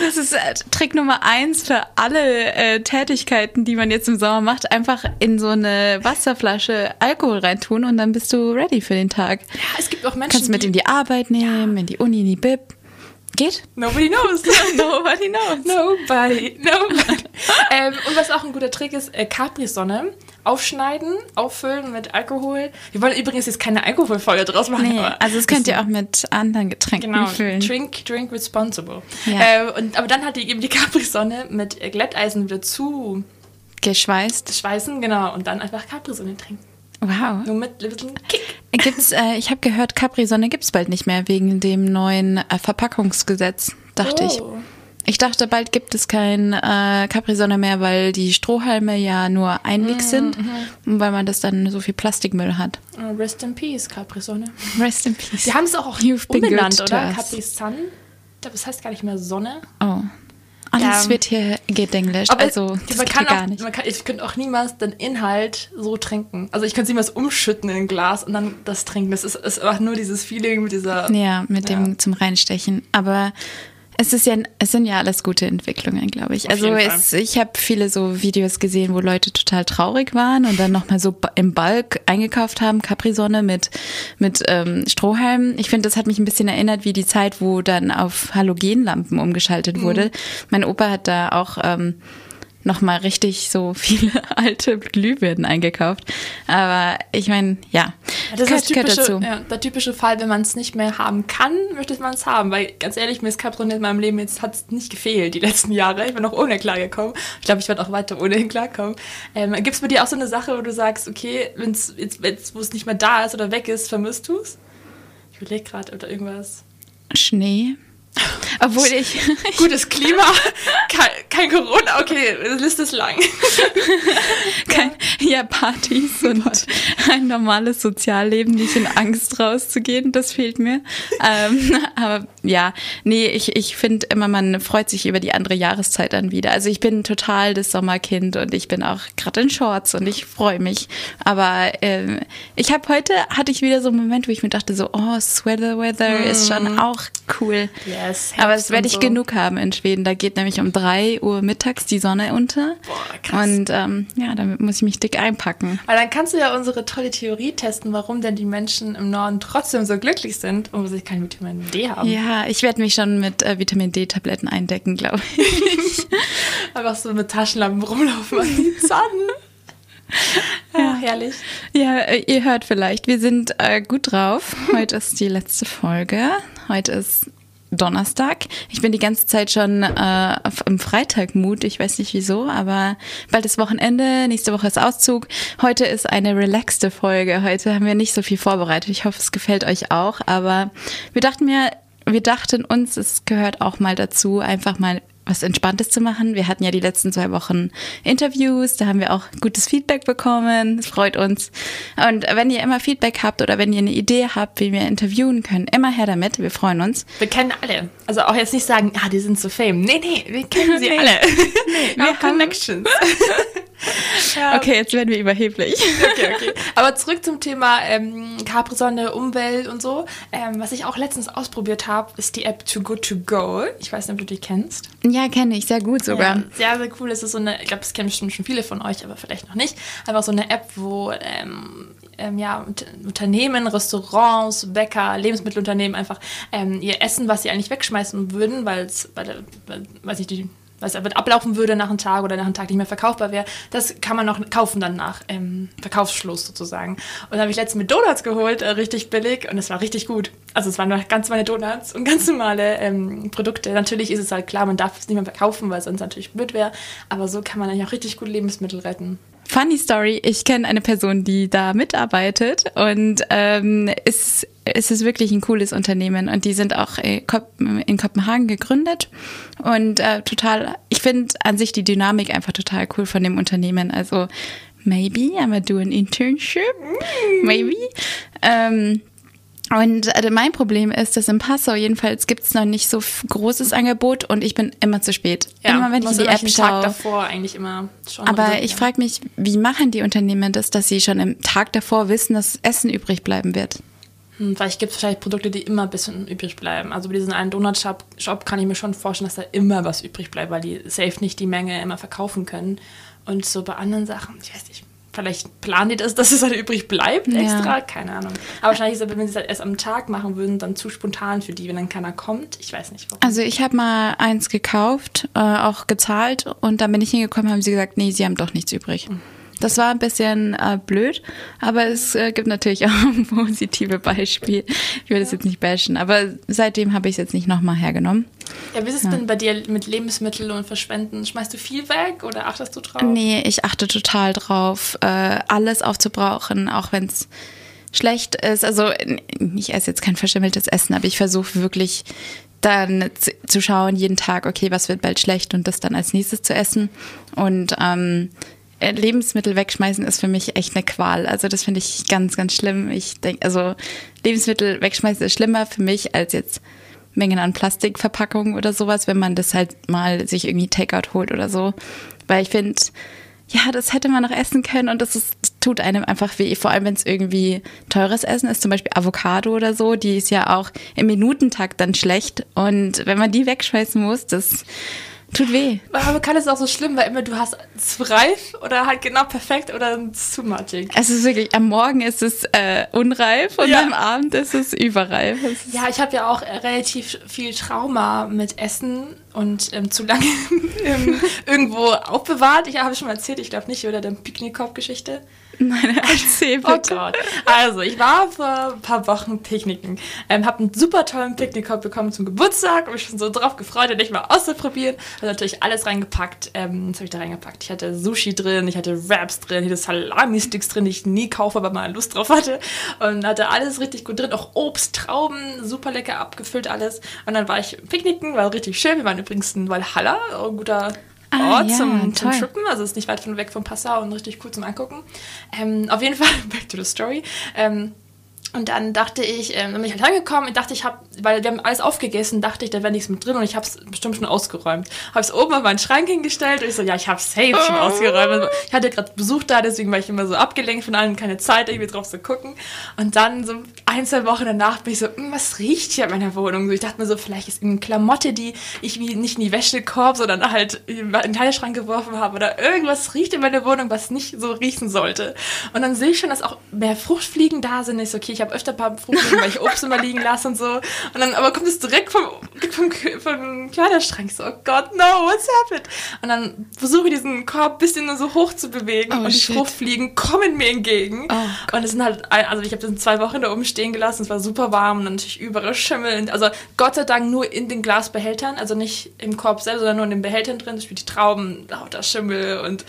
Das ist äh, Trick Nummer eins für alle äh, Tätigkeiten, die man jetzt im Sommer macht. Einfach in so eine Wasserflasche Alkohol reintun und dann bist du ready für den Tag. Es gibt auch Menschen, Kannst mit die in die Arbeit nehmen, in die Uni, in die Bib. Geht? Nobody knows. Nobody knows. Nobody, nobody. ähm, und was auch ein guter Trick ist, äh, Capri-Sonne. Aufschneiden, auffüllen mit Alkohol. Wir wollen übrigens jetzt keine Alkoholfolge draus machen. Nee, also das könnt ihr auch mit anderen Getränken Genau, füllen. drink, drink responsible. Ja. Äh, und, aber dann hat die eben die Capri-Sonne mit Glätteisen wieder zu Geschweißt. schweißen, genau, und dann einfach Capri-Sonne trinken. Wow. Nur mit little Kick. Gibt's, äh, ich habe gehört, Capri-Sonne gibt's bald nicht mehr wegen dem neuen äh, Verpackungsgesetz, dachte ich. Oh. Ich dachte, bald gibt es kein äh, Capri-Sonne mehr, weil die Strohhalme ja nur Einweg sind und weil man das dann so viel Plastikmüll hat. Oh, Rest in Peace, Capri-Sonne. Rest in peace. Die haben es auch, auch You've umbenannt, oder? Capri-Sun. Ich das heißt gar nicht mehr Sonne. Oh. Alles Ja. wird hier gedenglischt. Also, das man kann gar auch, nicht. Man kann, ich könnte auch niemals den Inhalt so trinken. Also ich könnte es niemals umschütten in ein Glas und dann das trinken. Das ist, ist einfach nur dieses Feeling mit dieser... Ja, mit dem zum Reinstechen. Aber es ist ja, es sind ja alles gute Entwicklungen, glaube ich. Auf also es, ich habe viele so Videos gesehen, wo Leute total traurig waren und dann nochmal so im Bulk eingekauft haben, Capri-Sonne mit, mit ähm, Strohhalmen. Ich finde, das hat mich ein bisschen erinnert wie die Zeit, wo dann auf Halogenlampen umgeschaltet wurde. Mein Opa hat da auch ähm, nochmal richtig so viele alte Glühbirnen eingekauft. Aber ich meine, ja, Das ist gehört, das gehört typische, dazu. ja, der typische Fall, wenn man es nicht mehr haben kann, möchte man es haben. Weil ganz ehrlich, mir ist Capri in meinem Leben jetzt hat es nicht gefehlt die letzten Jahre. Ich bin auch ohne klargekommen. Ich glaube, ich werde auch weiter ohnehin klarkommen. Ähm, Gibt es bei dir auch so eine Sache, wo du sagst, okay, wenn's jetzt, jetzt wo es nicht mehr da ist oder weg ist, vermisst du es? Ich überlege gerade oder irgendwas. Schnee. Obwohl ich, Gutes Klima, kein, kein Corona, okay, Liste ist lang. kein, ja, Partys und ein normales Sozialleben, nicht in Angst rauszugehen, das fehlt mir. ähm, aber ja, nee, ich, ich finde immer, man freut sich über die andere Jahreszeit dann wieder. Also ich bin total das Sommerkind und ich bin auch gerade in Shorts und ich freue mich. Aber ähm, ich habe heute, hatte ich wieder so einen Moment, wo ich mir dachte so, oh, Sweater Weather ist schon auch cool. Yes, Aber das werde ich so. genug haben in Schweden. Da geht nämlich um drei Uhr mittags die Sonne unter. Boah, krass. Und ähm, ja, damit muss ich mich dick einpacken. Weil dann kannst du ja unsere tolle Theorie testen, warum denn die Menschen im Norden trotzdem so glücklich sind, obwohl sie kein Vitamin D haben. Ja, ich werde mich schon mit äh, Vitamin D-Tabletten eindecken, glaube ich. Einfach so mit Taschenlampen rumlaufen an die Sonne. Ja, herrlich. Ja, äh, ihr hört vielleicht, wir sind äh, gut drauf. Heute ist die letzte Folge. Heute ist Donnerstag. Ich bin die ganze Zeit schon äh, im Freitagmut. Ich weiß nicht wieso, aber bald ist Wochenende, nächste Woche ist Auszug. Heute ist eine relaxte Folge. Heute haben wir nicht so viel vorbereitet. Ich hoffe, es gefällt euch auch. Aber wir dachten mir, wir dachten uns, es gehört auch mal dazu, einfach mal was Entspanntes zu machen. Wir hatten ja die letzten zwei Wochen Interviews, da haben wir auch gutes Feedback bekommen. Es freut uns. Und wenn ihr immer Feedback habt oder wenn ihr eine Idee habt, wie wir interviewen können, immer her damit. Wir freuen uns. Wir kennen alle. Also auch jetzt nicht sagen, ah, die sind so fame. Nee, nee, wir kennen sie alle. Nee, wir haben Connections. ja. Okay, jetzt werden wir überheblich. Okay, okay. Aber zurück zum Thema ähm, Capri-Sonne, Umwelt und so. Ähm, was ich auch letztens ausprobiert habe, ist die App Too Good To Go. Ich weiß nicht, ob du die kennst. Ja, kenne ich. Sehr gut sogar. Ja, sehr, sehr cool. Es ist so eine, ich glaube, das kennen bestimmt schon viele von euch, aber vielleicht noch nicht. Einfach so eine App, wo ähm, ähm, ja, Unternehmen, Restaurants, Bäcker, Lebensmittelunternehmen einfach ähm, ihr Essen, was sie eigentlich wegschmeißen würden, weil es, weil, weiß ich, die was ablaufen würde nach einem Tag oder nach einem Tag nicht mehr verkaufbar wäre, das kann man noch kaufen dann nach ähm, Verkaufsschluss sozusagen. Und dann habe ich letztens mit Donuts geholt, äh, richtig billig und es war richtig gut. Also es waren ganz normale Donuts und ganz normale ähm, Produkte. Natürlich ist es halt klar, man darf es nicht mehr verkaufen, weil es sonst natürlich blöd wäre, aber so kann man eigentlich auch richtig gut Lebensmittel retten. Funny Story, ich kenne eine Person, die da mitarbeitet und ähm, ist, es ist wirklich ein cooles Unternehmen und die sind auch in Kopenhagen gegründet und äh, total, ich finde an sich die Dynamik einfach total cool von dem Unternehmen. Also maybe I'm gonna do an internship, maybe. Ähm, und also mein Problem ist, dass im Passau jedenfalls gibt es noch nicht so großes Angebot und ich bin immer zu spät. Ja, immer wenn ich in die App schaue. Tag davor eigentlich immer schon. Aber ich ja. frage mich, wie machen die Unternehmen das, dass sie schon im Tag davor wissen, dass Essen übrig bleiben wird? Hm, vielleicht gibt es wahrscheinlich Produkte, die immer ein bisschen übrig bleiben. Also bei diesem einen Donut-Shop Shop kann ich mir schon vorstellen, dass da immer was übrig bleibt, weil die safe nicht die Menge immer verkaufen können. Und so bei anderen Sachen, ich weiß nicht, Vielleicht planen die das, dass es halt übrig bleibt extra, ja. keine Ahnung. Aber wahrscheinlich ist es, wenn sie es halt erst am Tag machen würden, dann zu spontan für die, wenn dann keiner kommt. Ich weiß nicht warum. Also ich habe mal eins gekauft, äh, auch gezahlt und dann bin ich hingekommen, haben sie gesagt, nee, sie haben doch nichts übrig. Mhm. Das war ein bisschen äh, blöd, aber es äh, gibt natürlich auch ein positive Beispiel. Ich will das jetzt nicht bashen, aber seitdem habe ich es jetzt nicht nochmal hergenommen. Ja, wie ist es ja. denn bei dir mit Lebensmitteln und Verschwenden? Schmeißt du viel weg oder achtest du drauf? Nee, ich achte total drauf, äh, alles aufzubrauchen, auch wenn es schlecht ist. Also ich esse jetzt kein verschimmeltes Essen, aber ich versuche wirklich dann zu schauen jeden Tag, okay, was wird bald schlecht und das dann als nächstes zu essen. Und ähm, äh, Lebensmittel wegschmeißen ist für mich echt eine Qual. Also das finde ich ganz, ganz schlimm. Ich denke, also Lebensmittel wegschmeißen ist schlimmer für mich als jetzt Mengen an Plastikverpackungen oder sowas, wenn man das halt mal sich irgendwie Takeout holt oder so. Weil ich finde, ja, das hätte man noch essen können und das, ist, das tut einem einfach weh. Vor allem, wenn es irgendwie teures Essen ist, zum Beispiel Avocado oder so, die ist ja auch im Minutentakt dann schlecht. Und wenn man die wegschmeißen muss, das Tut weh. Aber kann es auch so schlimm, weil immer du hast zu reif oder halt genau perfekt oder zu matschig. Es ist wirklich, am Morgen ist es äh, unreif und ja. am Abend ist es überreif. Es ja, ich habe ja auch relativ viel Trauma mit Essen und ähm, zu lange ähm, irgendwo aufbewahrt. Ich habe schon mal erzählt, ich glaube nicht, oder der Picknickkorb-Geschichte. Nein, erzähl oh bitte. Oh Gott. Also, ich war vor ein paar Wochen picknicken. Ähm, habe einen super tollen Picknickkorb bekommen zum Geburtstag. Habe mich schon so drauf gefreut, den ich mal auszuprobieren. Habe natürlich alles reingepackt. Ähm, was habe ich da reingepackt? Ich hatte Sushi drin, ich hatte Wraps drin, ich hatte Salami-Sticks drin, die ich nie kaufe, aber mal Lust drauf hatte. Und hatte alles richtig gut drin. Auch Obst, Trauben, super lecker abgefüllt alles. Und dann war ich picknicken, war richtig schön. Wir waren übrigens in Valhalla, ein guter ah, Ort ja, zum, zum Trippen. Also ist nicht weit von weg von Passau und richtig cool zum Angucken. Ähm, auf jeden Fall, back to the story. Ähm, und dann dachte ich, ähm, dann bin ich halt angekommen und dachte, ich habe, weil wir haben alles aufgegessen, dachte ich, da wäre nichts mit drin und ich habe es bestimmt schon ausgeräumt. Habe es oben auf meinen Schrank hingestellt und ich so, ja, ich habe safe schon oh. ausgeräumt. Also, ich hatte gerade Besuch da, deswegen war ich immer so abgelenkt von allen, keine Zeit, irgendwie drauf zu gucken. Und dann so ein, zwei Wochen danach bin ich so, hm, was riecht hier in meiner Wohnung? So, ich dachte mir so, vielleicht ist eine Klamotte, die ich wie nicht in die Wäschekorb, sondern halt in den Teilschrank geworfen habe oder irgendwas riecht in meiner Wohnung, was nicht so riechen sollte. Und dann sehe ich schon, dass auch mehr Fruchtfliegen da sind. Ich so, okay, Ich habe öfter ein paar Fruchtfliegen, weil ich Obst immer liegen lasse und so. Und dann aber kommt es direkt vom, vom, vom Kleiderschrank. So, oh Gott, no, what's happened? Und dann versuche ich diesen Korb ein bisschen nur so hoch zu bewegen Oh, und die shit. Fruchtfliegen kommen mir entgegen. Oh, und es sind halt, also ich habe das zwei Wochen da oben stehen gelassen, es war super warm und dann natürlich überall Schimmel. Also Gott sei Dank nur in den Glasbehältern, also nicht im Korb selbst, sondern nur in den Behältern drin. Da spielt die Trauben, lauter Schimmel und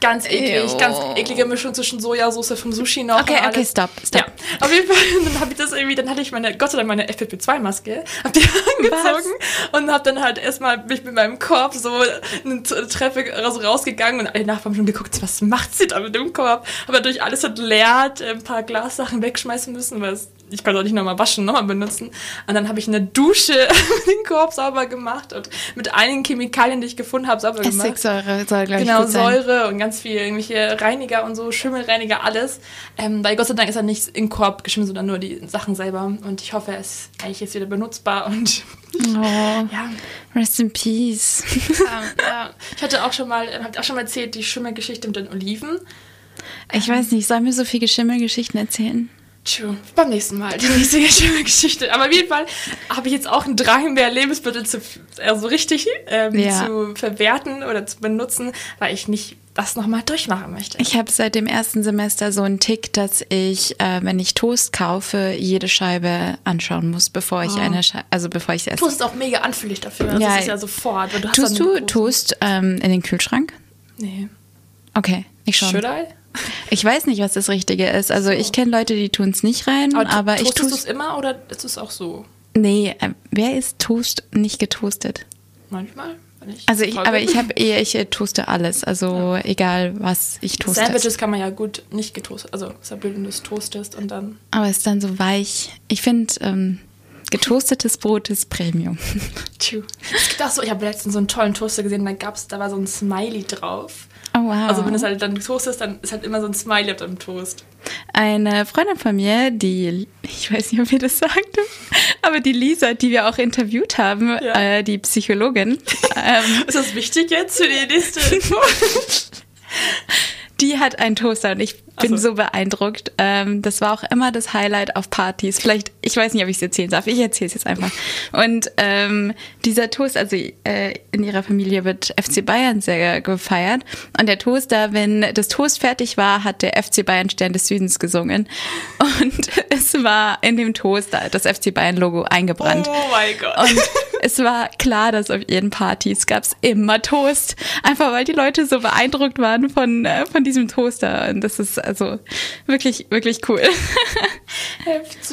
ganz eklig, Ew. ganz eklige Mischung zwischen Sojasauce vom Sushi noch. Okay, okay, alles. stopp, stopp. Ja, auf jeden Fall. Dann habe ich das irgendwie, dann hatte ich meine, Gott sei Dank meine FFP2-Maske, hab die angezogen und hab dann halt erstmal mich mit meinem Korb so eine Treppe rausgegangen und alle Nachbarn haben schon geguckt, was macht sie da mit dem Korb? Hab natürlich alles entleert, ein paar Glassachen wegschmeißen müssen, weil es, ich konnte auch nicht nochmal waschen, nochmal benutzen. Und dann habe ich eine Dusche den Korb sauber gemacht und mit einigen Chemikalien, die ich gefunden habe, sauber gemacht. Essigsäure soll, glaube ich, Genau, gut sein. Säure und ganz viel irgendwelche Reiniger und so, Schimmelreiniger, alles. Ähm, weil Gott sei Dank ist er nicht im Korb geschimmelt, sondern nur die Sachen selber. Und ich hoffe, er ist eigentlich jetzt wieder benutzbar und Oh, ja. rest in peace. ähm, ja. Ich hatte auch schon mal, habt auch schon mal erzählt, die Schimmelgeschichte mit den Oliven. Ich weiß nicht, sollen wir so viele Schimmelgeschichten erzählen? True. Beim nächsten Mal die nächste Schimmelgeschichte. Aber auf jeden Fall habe ich jetzt auch einen Drang, mehr Lebensmittel zu, also richtig ähm, Ja. zu verwerten oder zu benutzen, weil ich nicht das nochmal durchmachen möchte. Ich habe seit dem ersten Semester so einen Tick, dass ich, äh, wenn ich Toast kaufe, jede Scheibe anschauen muss, bevor ich eine Scheibe, also bevor ich es esse. Toast ist auch mega anfällig dafür. Das Ja. ist ja sofort. Du Tust du Toast ähm, in den Kühlschrank? Nee. Okay, ich schon. Should I? Ich weiß nicht, was das Richtige ist. Also ich kenne Leute, die tun es nicht rein, aber, Aber, ich tue du es immer oder ist es auch so? Nee, äh, wer ist Toast nicht getoastet? Manchmal? Wenn ich Also ich, voll aber bin. ich habe eher, ich äh, toaste alles. Also egal, was ich toaste. Sandwiches kann man ja gut nicht getoastet. Also ist ja blöd, wenn du es toastest und dann. Aber es ist dann so weich. Ich finde, ähm, getoastetes Brot ist Premium. Tschü. Es gibt auch so, ich habe letztens so einen tollen Toaster gesehen, da gab's, da war so ein Smiley drauf. Oh wow. Also wenn es halt dann toastest, dann ist halt immer so ein Smiley auf deinem Toast. Eine Freundin von mir, die, ich weiß nicht, ob ihr das sagt, aber die Lisa, die wir auch interviewt haben, Ja. äh, die Psychologin, ähm, Ist das wichtig jetzt für die nächste Info? die hat einen Toaster und ich bin Ach so. so beeindruckt. Ähm, das war auch immer das Highlight auf Partys. Vielleicht, ich weiß nicht, ob ich es erzählen darf. Ich erzähle es jetzt einfach. Und ähm, dieser Toast, also äh, in ihrer Familie wird FC Bayern sehr gefeiert. Und der Toaster, wenn das Toast fertig war, hat der FC Bayern Stern des Südens gesungen. Und es war in dem Toast das FC Bayern Logo eingebrannt. Oh mein Gott. Und es war klar, dass auf ihren Partys gab es immer Toast. Einfach weil die Leute so beeindruckt waren von, äh, von diesem Toaster. Und das ist also wirklich, wirklich cool.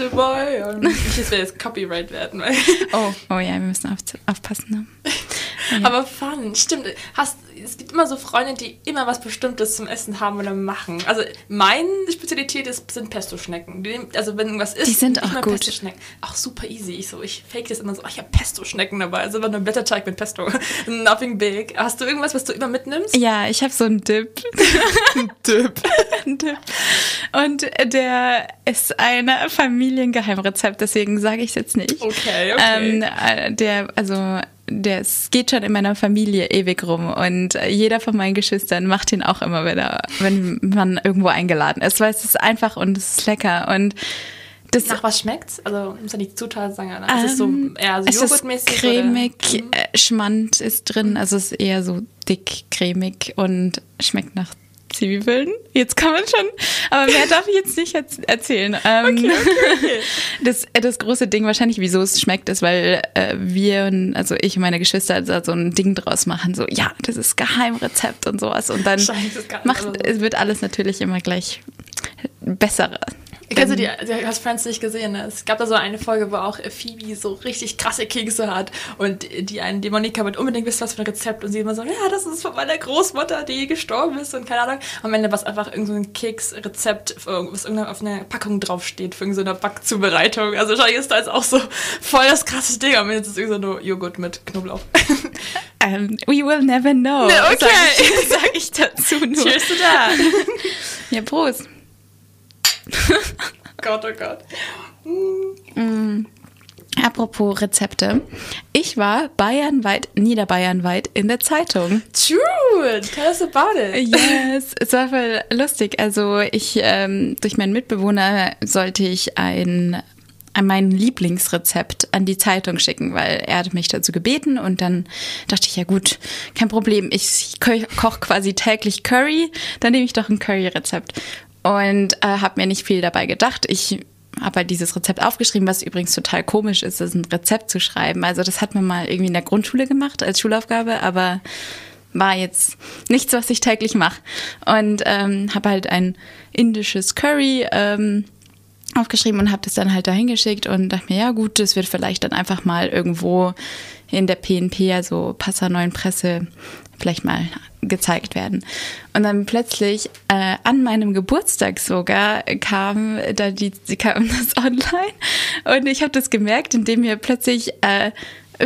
Bayern. Nicht, dass wir jetzt Copyright werden. Weil Oh, oh ja, wir müssen auf, aufpassen. Ne? Aber fun, stimmt. Hast, es gibt immer so Freunde, die immer was Bestimmtes zum Essen haben oder machen. Also meine Spezialität ist, sind Pesto-Schnecken. Also wenn irgendwas ist, Die sind auch gut. Pesto-Schnecken. Auch super easy. Ich, so, ich fake das immer so, ach, ich habe Pesto-Schnecken dabei. Also nur Blätterteig mit Pesto. Nothing big. Hast du irgendwas, was du immer mitnimmst? Ja, ich habe so einen Dip. Dip. Ein Dip. Und der ist ein Familiengeheimrezept, deswegen sage ich es jetzt nicht. Okay, okay. Ähm, äh, der, also, der es geht schon in meiner Familie ewig rum und äh, jeder von meinen Geschwistern macht ihn auch immer, wenn, er, wenn man irgendwo eingeladen ist, weil es ist einfach und es ist lecker und das Nach was schmeckt's? Also, muss ja die Zutaten sagen. Ne? ist es so Ähm, eher so joghurtmäßig? cremig, Oder? Mhm. äh, Schmand ist drin, also es ist eher so dick, cremig und schmeckt nach Zwiebeln. Jetzt kann man schon, aber mehr darf ich jetzt nicht erz- erzählen. Ähm, Das, äh, das große Ding wahrscheinlich, wieso es schmeckt, ist, weil äh, wir, also ich und meine Geschwister, da so ein Ding draus machen, so ja, das ist Geheimrezept und sowas und dann nicht, macht, es wird alles natürlich immer gleich besser. Kennst du die, du hast Friends nicht gesehen, ne? Es gab da so eine Folge, wo auch Phoebe so richtig krasse Kekse hat und die einen, die Monika wird unbedingt wissen, was für ein Rezept und sie immer so, ja, das ist von meiner Großmutter, die gestorben ist und keine Ahnung. Am Ende was einfach irgend so ein Keksrezept, was irgendwann auf einer Packung draufsteht für irgendeine Backzubereitung. Also wahrscheinlich ist da jetzt auch so voll das krasse Ding, am Ende ist es irgendwie so nur Joghurt mit Knoblauch. Ähm, we will never know, Ne, okay. sag, ich, sag ich dazu nur. Cheers to that! Ja, Prost. Gott, oh Gott. apropos Rezepte. Ich war bayernweit, niederbayernweit in der Zeitung. True, tell us about it. Yes, es war voll lustig. Also ich, ähm, durch meinen Mitbewohner sollte ich ein mein Lieblingsrezept an die Zeitung schicken, weil er hat mich dazu gebeten und dann dachte ich, ja gut, kein Problem, ich koche quasi täglich Curry, dann nehme ich doch ein Curry-Rezept und äh, habe mir nicht viel dabei gedacht. Ich habe halt dieses Rezept aufgeschrieben, was übrigens total komisch ist, ist ein Rezept zu schreiben. Also das hat man mal irgendwie in der Grundschule gemacht als Schulaufgabe, aber war jetzt nichts, was ich täglich mache. Und ähm, habe halt ein indisches Curry ähm, aufgeschrieben und habe das dann halt dahin geschickt und dachte mir, ja gut, das wird vielleicht dann einfach mal irgendwo in der PNP, also Passau Neuen Presse, vielleicht mal gezeigt werden. Und dann plötzlich äh, an meinem Geburtstag sogar kam da die, kam das online und ich habe das gemerkt, indem mir plötzlich äh,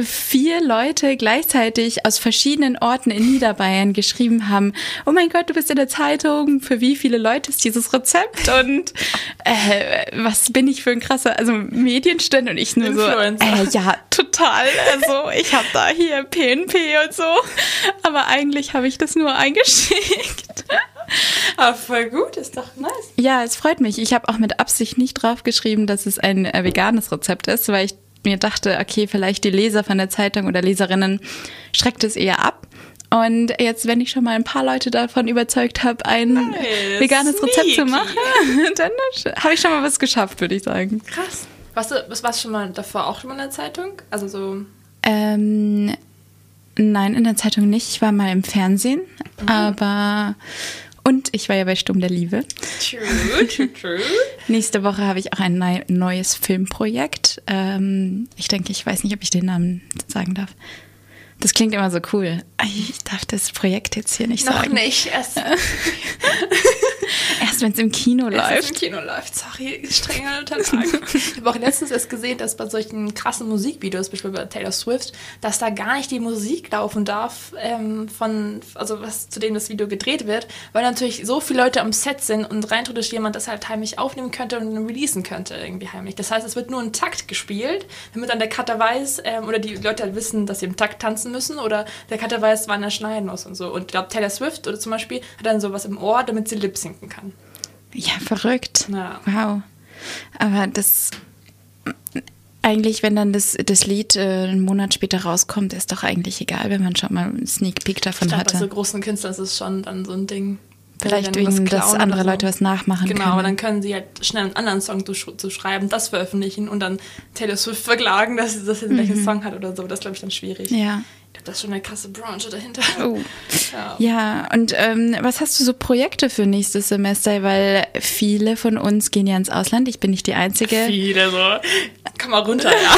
vier Leute gleichzeitig aus verschiedenen Orten in Niederbayern geschrieben haben, oh mein Gott, du bist in der Zeitung, für wie viele Leute ist dieses Rezept und äh, was bin ich für ein krasser, also Medienstände und ich nur Influencer. so, äh, ja, total, also ich habe da hier PNP und so, aber eigentlich habe ich das nur eingeschickt. Aber voll gut, ist doch nice. Ja, es freut mich. Ich habe auch mit Absicht nicht draufgeschrieben, dass es ein äh, veganes Rezept ist, weil ich mir dachte, okay, vielleicht die Leser von der Zeitung oder Leserinnen schreckt es eher ab. Und jetzt, wenn ich schon mal ein paar Leute davon überzeugt habe, ein nice, veganes sneaky. Rezept zu machen, dann habe ich schon mal was geschafft, würde ich sagen. Krass. Warst du, was warst du schon mal davor auch schon mal in der Zeitung? Also so. Ähm, nein, in der Zeitung nicht. Ich war mal im Fernsehen, mhm. aber und ich war ja bei Sturm der Liebe. True, true, true. Nächste Woche habe ich auch ein neues Filmprojekt. Ähm, ich denke, ich weiß nicht, ob ich den Namen sagen darf. Das klingt immer so cool. Ich darf das Projekt jetzt hier nicht Noch sagen. Noch nicht. Erst, erst wenn es im Kino erst läuft. im Kino läuft. Sorry, strenger Unterlagen. ich habe auch letztens erst gesehen, dass bei solchen krassen Musikvideos, beispielsweise bei Taylor Swift, dass da gar nicht die Musik laufen darf, ähm, von, also was zu dem das Video gedreht wird, weil natürlich so viele Leute am Set sind und rein theoretisch jemand das halt heimlich aufnehmen könnte und releasen könnte, irgendwie heimlich. Das heißt, es wird nur ein Takt gespielt, damit dann der Cutter weiß, ähm, oder die Leute halt wissen, dass sie im Takt tanzen müssen oder der Cutter weiß, wann er schneiden muss und so. Und ich glaube, Taylor Swift oder zum Beispiel hat dann sowas im Ohr, damit sie lip sinken kann. Ja, verrückt. Ja. Wow. Aber das eigentlich, wenn dann das, das Lied äh, einen Monat später rauskommt, ist doch eigentlich egal, wenn man schon mal einen Sneak Peek davon ich glaub, hatte. Bei so großen Künstlern ist es schon dann so ein Ding. Vielleicht wegen, dass andere so. Leute was nachmachen genau, können. Genau, dann können sie halt schnell einen anderen Song zu, zu, schreiben, das veröffentlichen und dann Taylor Swift verklagen, dass sie das jetzt mhm. welchen Song hat oder so. Das glaube ich dann schwierig. Ja. Das ist schon eine krasse Branche dahinter. Oh. Ja, ja und ähm, was hast du so Projekte für nächstes Semester? Weil viele von uns gehen ja ins Ausland. Ich bin nicht die Einzige. Viele so. Komm mal runter, ja.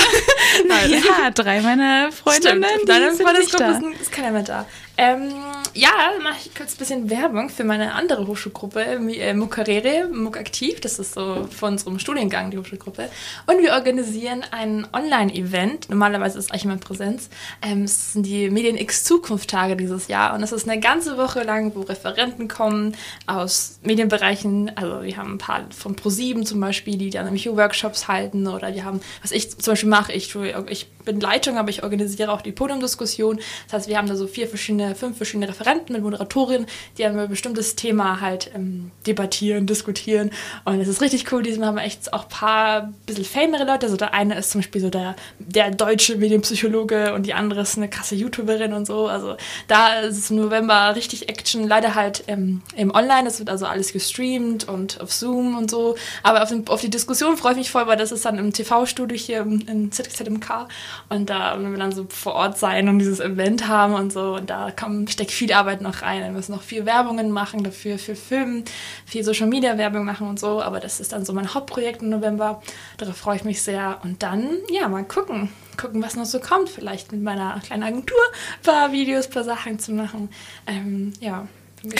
Ja, drei meiner Freundinnen. Deine Freundesgruppe ist, ist keiner mehr da. Ähm, ja, mache ich kurz ein bisschen Werbung für meine andere Hochschulgruppe, äh, Mukarere, Muk Aktiv. Das ist so von unserem Studiengang die Hochschulgruppe. Und wir organisieren ein Online-Event. Normalerweise ist es eigentlich immer in Präsenz. Ähm, es sind die Medien X Zukunft-Tage dieses Jahr. Und das ist eine ganze Woche lang, wo Referenten kommen aus Medienbereichen. Also wir haben ein paar von ProSieben zum Beispiel, die dann nämlich Workshops halten. Oder wir haben, was ich zum Beispiel mache, ich, ich bin Leitung, aber ich organisiere auch die Podiumdiskussion. Das heißt, wir haben da so vier verschiedene, fünf verschiedene Referenten mit Moderatorinnen, die über ein bestimmtes Thema halt ähm, debattieren, diskutieren. Und es ist richtig cool. Diesmal haben wir echt auch ein paar bisschen famere Leute. Also der eine ist zum Beispiel so der, der deutsche Medienpsychologe und die andere ist eine krasse YouTuberin und so. Also da ist es im November richtig Action. Leider halt ähm, im Online. Das wird also alles gestreamt und auf Zoom und so. Aber auf, den, auf die Diskussion freue ich mich voll, weil das ist dann im TV-Studio hier in ZXZMK. Und da wenn wir dann so vor Ort sein und dieses Event haben und so. Und da kommt, steckt viel Arbeit noch rein. Wir müssen noch viel Werbungen machen dafür, für Filmen, viel Social Media Werbung machen und so. Aber das ist dann so mein Hauptprojekt im November. Darauf freue ich mich sehr. Und dann, ja, mal gucken. Gucken, was noch so kommt. Vielleicht mit meiner kleinen Agentur ein paar Videos, ein paar Sachen zu machen. Ähm, ja.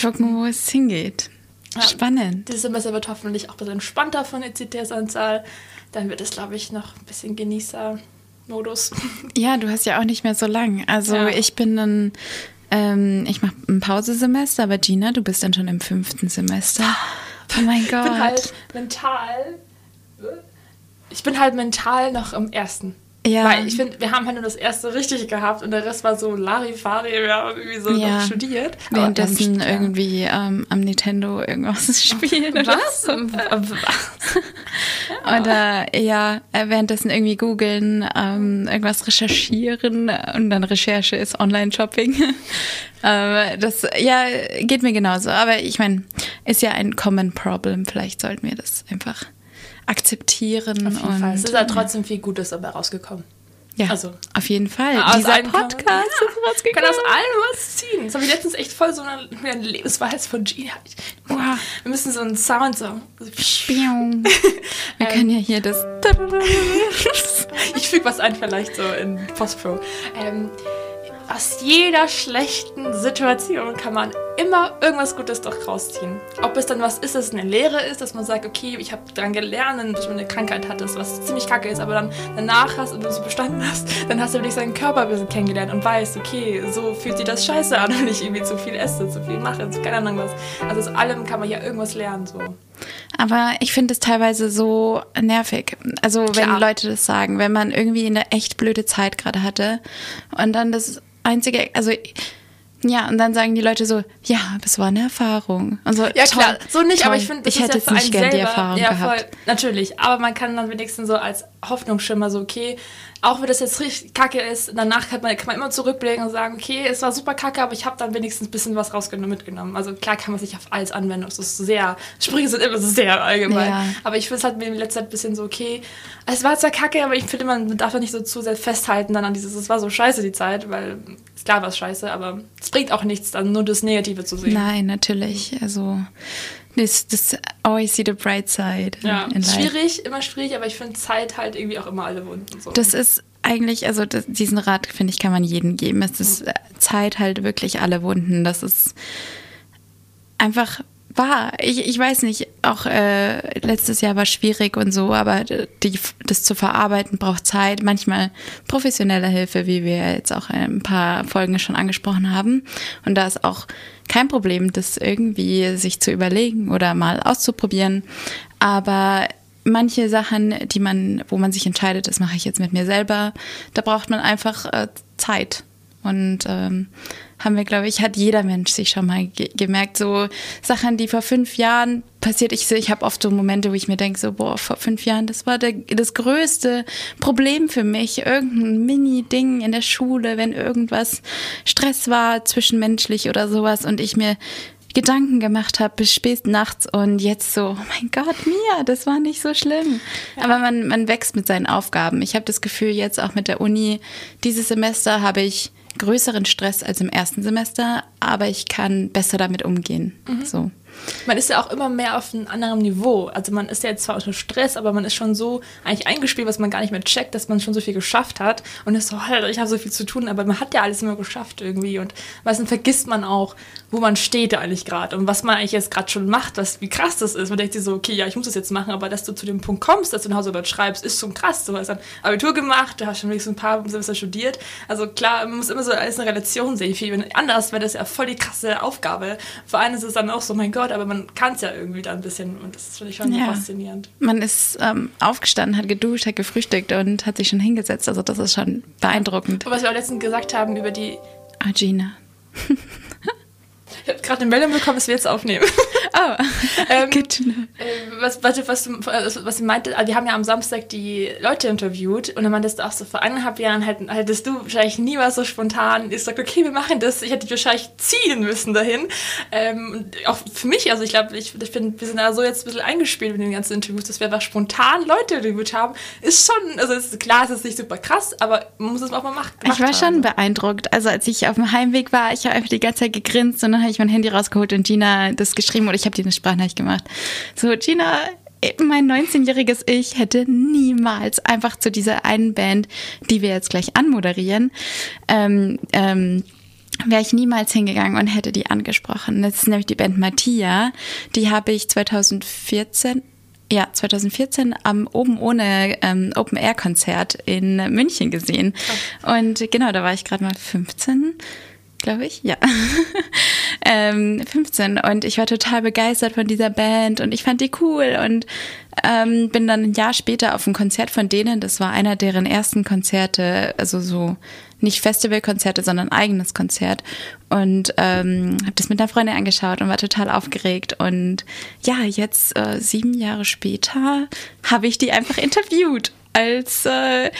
Gucken, wo es hingeht. Spannend. Dieses Semester wird hoffentlich auch ein bisschen entspannter von der ECTS-Anzahl. Dann wird es, glaube ich, noch ein bisschen Genießer. Modus. Ja, du hast ja auch nicht mehr so lang. Also ja. ich bin dann, ähm, ich mache ein Pausesemester, aber Gina, du bist dann schon im fünften Semester. Oh mein Gott. Ich bin halt mental, ich bin halt mental noch im ersten. Ja. Weil ich finde, wir haben halt nur das erste richtig gehabt und der Rest war so Larifari, wir haben irgendwie so Ja. noch studiert. Währenddessen ähm, irgendwie ähm, am Nintendo irgendwas spielen. oder Was? so. Oder ja, äh, währenddessen irgendwie googeln, ähm, irgendwas recherchieren und dann Recherche ist Online-Shopping. ähm, das ja geht mir genauso. Aber ich meine, ist ja ein Common Problem. Vielleicht sollten wir das einfach akzeptieren. Auf jeden und, Fall. Es ist halt trotzdem viel Gutes dabei rausgekommen. ja, also- auf jeden Fall. Aus Dieser kann man- Podcast Ja, ist rausgekommen. kann aus allem was ziehen. Das habe ich letztens echt voll so eine, eine Lebensweisheit von Gina. Wow. Wir müssen so einen Sound so. Wir können ja hier das. Ich füge was ein, vielleicht so in Postpro. Ähm, aus jeder schlechten Situation kann man immer irgendwas Gutes doch rausziehen. Ob es dann was ist, das eine Lehre ist, dass man sagt, okay, ich habe dran gelernt, dass man eine Krankheit hattest, was ziemlich kacke ist, aber dann danach hast und du es bestanden hast, dann hast du wirklich seinen Körper ein bisschen kennengelernt und weißt, okay, so fühlt sich das scheiße an, wenn ich irgendwie zu viel esse, zu viel mache, zu keine Ahnung was. Also aus allem kann man ja irgendwas lernen, so. Aber ich finde es teilweise so nervig. Also wenn Klar. Leute das sagen, wenn man irgendwie eine echt blöde Zeit gerade hatte und dann das einzige, also ja, und dann sagen die Leute so, ja, das war eine Erfahrung. Und so, Ja klar, toll, so nicht, aber toll. ich finde, das ich hätte ja jetzt nicht einen gern die Erfahrung ja, gehabt. Voll, natürlich, aber man kann dann wenigstens so als Hoffnungsschimmer so, okay, auch wenn das jetzt richtig kacke ist, danach kann man, kann man immer zurückblicken und sagen, okay, es war super kacke, aber ich habe dann wenigstens ein bisschen was rausgenommen, mitgenommen. Also klar kann man sich auf alles anwenden, es ist sehr, Sprüche sind immer sehr allgemein. Ja. Aber ich finde es halt mir in letzter Zeit ein bisschen so, okay, es war zwar kacke, aber ich finde, man darf ja nicht so zu sehr festhalten dann an dieses, es war so scheiße die Zeit, weil klar war es scheiße, aber es bringt auch nichts, dann nur das Negative zu sehen. Nein, natürlich. Also das, das always see the bright side Ja, schwierig, immer schwierig, aber ich finde Zeit halt irgendwie auch immer alle Wunden. So. Das ist eigentlich, also das, diesen Rat, finde ich, kann man jedem geben. Es ist äh, Zeit halt wirklich alle Wunden. Das ist einfach wahr. Ich, ich weiß nicht, auch äh, letztes Jahr war schwierig und so, aber die, das zu verarbeiten braucht Zeit. Manchmal professionelle Hilfe, wie wir jetzt auch in ein paar Folgen schon angesprochen haben. Und da ist auch kein Problem, das irgendwie sich zu überlegen oder mal auszuprobieren. Aber manche Sachen, die man, wo man sich entscheidet, das mache ich jetzt mit mir selber, da braucht man einfach äh, Zeit. Und ähm, haben wir, glaube ich, hat jeder Mensch sich schon mal ge gemerkt, so Sachen, die vor fünf Jahren passiert. Ich, ich habe oft so Momente, wo ich mir denke, so, boah, vor fünf Jahren, das war der, das größte Problem für mich. Irgendein Mini-Ding in der Schule, wenn irgendwas Stress war, zwischenmenschlich oder sowas und ich mir Gedanken gemacht habe bis spät nachts und jetzt so, oh mein Gott, Mia, das war nicht so schlimm. Aber man, man wächst mit seinen Aufgaben. Ich habe das Gefühl, jetzt auch mit der Uni, dieses Semester habe ich größeren Stress als im ersten Semester, aber ich kann besser damit umgehen. So. Man ist ja auch immer mehr auf einem anderen Niveau. Also man ist ja jetzt zwar unter Stress, aber man ist schon so eigentlich eingespielt, was man gar nicht mehr checkt, dass man schon so viel geschafft hat. Und ist so, ich habe so viel zu tun, aber man hat ja alles immer geschafft irgendwie. Und meistens vergisst man auch, wo man steht eigentlich gerade und was man eigentlich jetzt gerade schon macht, was, wie krass das ist. Man denkt sich so, okay, ja, ich muss das jetzt machen, aber dass du zu dem Punkt kommst, dass du eine Hausarbeit schreibst, ist schon krass. Du hast dann Abitur gemacht, du hast schon wenigstens ein paar Semester studiert. Also klar, man muss immer so alles in Relation sehen. Viel wenn anders wäre das ja voll die krasse Aufgabe. Für einen ist es dann auch so, mein Gott, aber man kann es ja irgendwie da ein bisschen und das finde ich schon Ja. faszinierend. Man ist ähm, aufgestanden, hat geduscht, hat gefrühstückt und hat sich schon hingesetzt. Also das ist schon beeindruckend. Und was wir auch letztens gesagt haben über die, Ah, Gina. habe gerade eine Meldung bekommen, dass wir jetzt aufnehmen. Oh, Ähm, good to know. Äh, was, was, was, du, was sie meinte, also wir haben ja am Samstag die Leute interviewt und dann meintest du auch so, vor eineinhalb Jahren halt, hättest du wahrscheinlich nie was so spontan, sag, okay, wir machen das, ich hätte wahrscheinlich ziehen müssen dahin. Ähm, auch für mich, also ich glaube, ich, ich bin, wir sind da so jetzt ein bisschen eingespielt mit den ganzen Interviews, dass wir einfach spontan Leute interviewt haben, ist schon, also ist, klar, es ist nicht super krass, aber man muss es auch mal machen. Ich war schon beeindruckt. Also als ich auf dem Heimweg war, ich habe einfach die ganze Zeit gegrinst und dann habe ich mein Handy rausgeholt und Gina das geschrieben und ich habe dir eine Sprachnachricht gemacht. So, Gina, mein 19-jähriges Ich hätte niemals einfach zu dieser einen Band, die wir jetzt gleich anmoderieren, ähm, ähm, wäre ich niemals hingegangen und hätte die angesprochen. Das ist nämlich die Band Mattia. Die habe ich 2014 ja, 2014 am Oben ohne ähm, Open Air Konzert in München gesehen. Und genau, da war ich gerade mal 15, glaube ich. Ja. ähm, 15 und ich war total begeistert von dieser Band und ich fand die cool und ähm, bin dann ein Jahr später auf ein Konzert von denen, das war einer deren ersten Konzerte, also so nicht Festivalkonzerte, sondern eigenes Konzert. Und ähm, habe das mit einer Freundin angeschaut und war total aufgeregt. Und ja, jetzt äh, sieben Jahre später habe ich die einfach interviewt als äh,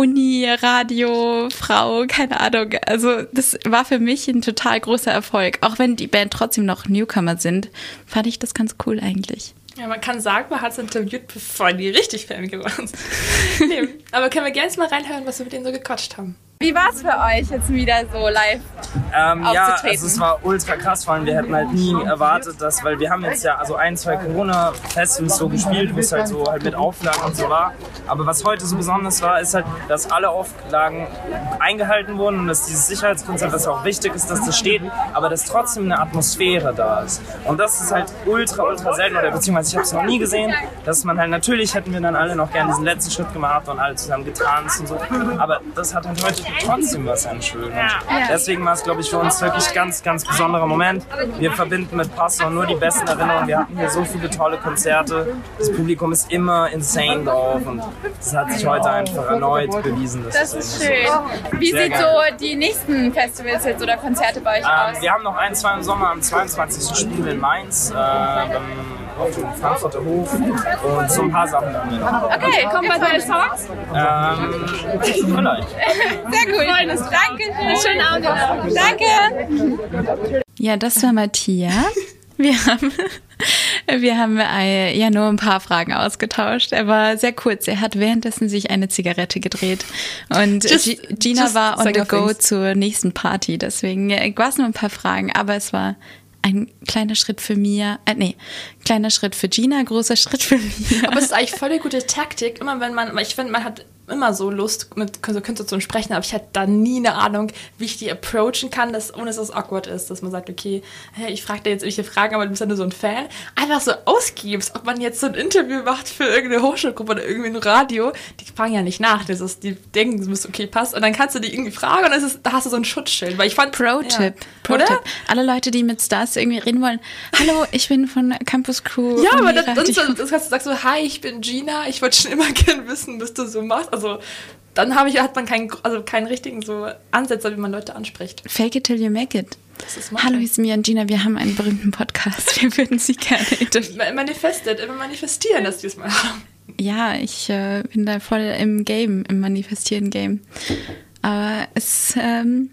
Uni, Radio, Frau, keine Ahnung. Also das war für mich ein total großer Erfolg. Auch wenn die Band trotzdem noch Newcomer sind, fand ich das ganz cool eigentlich. Ja, man kann sagen, man hat es interviewt, bevor die richtig Fan geworden sind. nee, aber können wir gerne mal reinhören, was wir mit denen so gequatscht haben. Wie war es für euch jetzt wieder so live Ähm, ja, also es war ultra krass, vor allem wir hätten halt nie erwartet, dass, weil wir haben jetzt ja also ein, zwei Corona-Festivals so gespielt, wo es halt so halt mit Auflagen und so war. Aber was heute so besonders war, ist halt, dass alle Auflagen eingehalten wurden und dass dieses Sicherheitskonzept, was auch wichtig ist, dass das steht, aber dass trotzdem eine Atmosphäre da ist. Und das ist halt ultra, ultra selten, oder beziehungsweise ich habe es noch nie gesehen, dass man halt, natürlich hätten wir dann alle noch gerne diesen letzten Schritt gemacht und alle zusammen getanzt und so, aber das hat halt heute trotzdem was schön. Und deswegen war es, glaube ich, für uns wirklich ein ganz, ganz besonderer Moment. Wir verbinden mit Passau nur die besten Erinnerungen. Wir hatten hier so viele tolle Konzerte. Das Publikum ist immer insane drauf und das hat sich heute einfach erneut bewiesen. Das ist irgendwie so schön. Wie Sehr sieht geil. so die nächsten Festivals jetzt oder Konzerte bei euch Ähm, aus? wir haben noch ein, zwei im Sommer. Am 22. spielen wir in Mainz, äh, auf dem Frankfurter Hof und so ein paar Sachen wir. Okay, kommen bald neue Songs? Ähm, vielleicht. Sehr gut. Danke. Schönen Abend. Danke. Ja, das war Matthias. Wir haben, wir haben äh, ja nur ein paar Fragen ausgetauscht. Er war sehr kurz. Er hat währenddessen sich eine Zigarette gedreht. Und Just- Gi- Gina just war on the go Sängerthings. zur nächsten Party. Deswegen äh, war es nur ein paar Fragen, aber es war ein kleiner Schritt für Mia. Äh, nee, kleiner Schritt für Gina, großer Schritt für Mia. Aber es ist eigentlich voll eine gute Taktik, immer wenn man, ich finde, man hat immer so Lust, mit so Künstlern zu sprechen, aber ich hatte da nie eine Ahnung, wie ich die approachen kann, dass, ohne dass es awkward ist, dass man sagt, okay, hey, ich frage dir jetzt welche Fragen, aber du bist ja nur so ein Fan. Einfach so ausgibst, ob man jetzt so ein Interview macht für irgendeine Hochschulgruppe oder irgendwie ein Radio, die fragen ja nicht nach, das ist, die denken, es muss okay passt und dann kannst du die irgendwie fragen und das ist, da hast du so ein Schutzschild, weil ich fand... Pro-Tipp. Ja. Pro-Tipp. Oder? Alle Leute, die mit Stars irgendwie reden wollen. Hallo, ich bin von Campus Crew. Ja, aber das, das, das, das sagst du, hi, ich bin Gina, ich wollte schon immer gern wissen, was du so machst. Also dann habe ich, hat man keinen, also keinen richtigen so Ansätze, wie man Leute anspricht. Fake it till you make it. Das. Hallo, hier ist Mia und Gina. Wir haben einen berühmten Podcast. Wir würden Sie gerne interviewen. Ma- Manifestet, immer manifestieren, dass die es mal haben. Ja, ich äh, bin da voll im Game, im Manifestieren-Game. Aber es, ähm,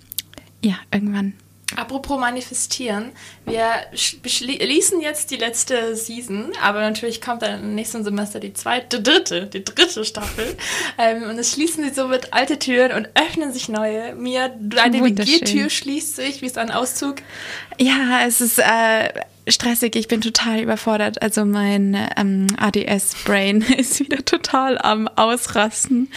ja, irgendwann. Apropos manifestieren, wir sch- beschließen jetzt die letzte Season, aber natürlich kommt dann im nächsten Semester die zweite, dritte, die dritte Staffel. Ähm, und es schließen sich somit alte Türen und öffnen sich neue. Mir, deine. WG-Tür schließt sich, wie ist ein Auszug? Ja, es ist äh, stressig. Ich bin total überfordert. Also mein ähm, ADS-Brain ist wieder total am Ausrasten.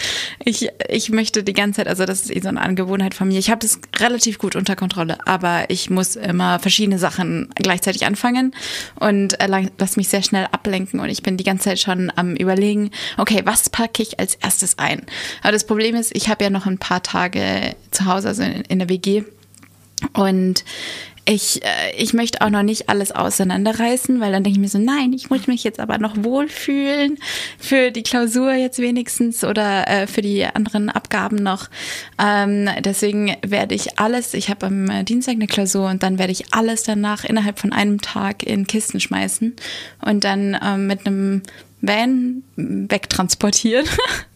Ich, ich möchte die ganze Zeit, also das ist eh so eine Angewohnheit von mir. Ich habe das relativ gut unter Kontrolle, aber ich muss immer verschiedene Sachen gleichzeitig anfangen und äh, lass mich sehr schnell ablenken und ich bin die ganze Zeit schon am überlegen, okay, was packe ich als erstes ein? Aber das Problem ist, ich habe ja noch ein paar Tage zu Hause, also in, in der WG. Und ich, äh, ich möchte auch noch nicht alles auseinanderreißen, weil dann denke ich mir so, nein, ich muss mich jetzt aber noch wohlfühlen für die Klausur jetzt wenigstens oder äh, für die anderen Abgaben noch. Ähm, deswegen werde ich alles, ich habe am Dienstag eine Klausur und dann werde ich alles danach innerhalb von einem Tag in Kisten schmeißen und dann ähm, mit einem Van wegtransportieren.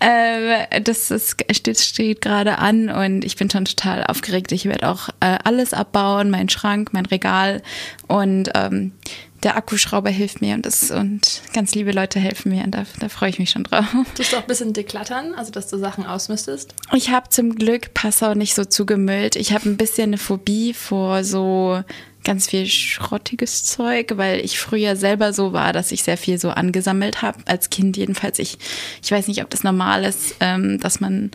Äh, das ist, steht, steht gerade an und ich bin schon total aufgeregt. Ich werde auch äh, alles abbauen, mein Schrank, mein Regal und ähm, der Akkuschrauber hilft mir und, das, und ganz liebe Leute helfen mir und da, da freue ich mich schon drauf. Tust du auch ein bisschen deklattern, also dass du Sachen ausmüsstest? Ich habe zum Glück Passau nicht so zugemüllt. Ich habe ein bisschen eine Phobie vor so ganz viel schrottiges Zeug, weil ich früher selber so war, dass ich sehr viel so angesammelt habe. Als Kind jedenfalls. Ich, ich weiß nicht, ob das normal ist, ähm, dass man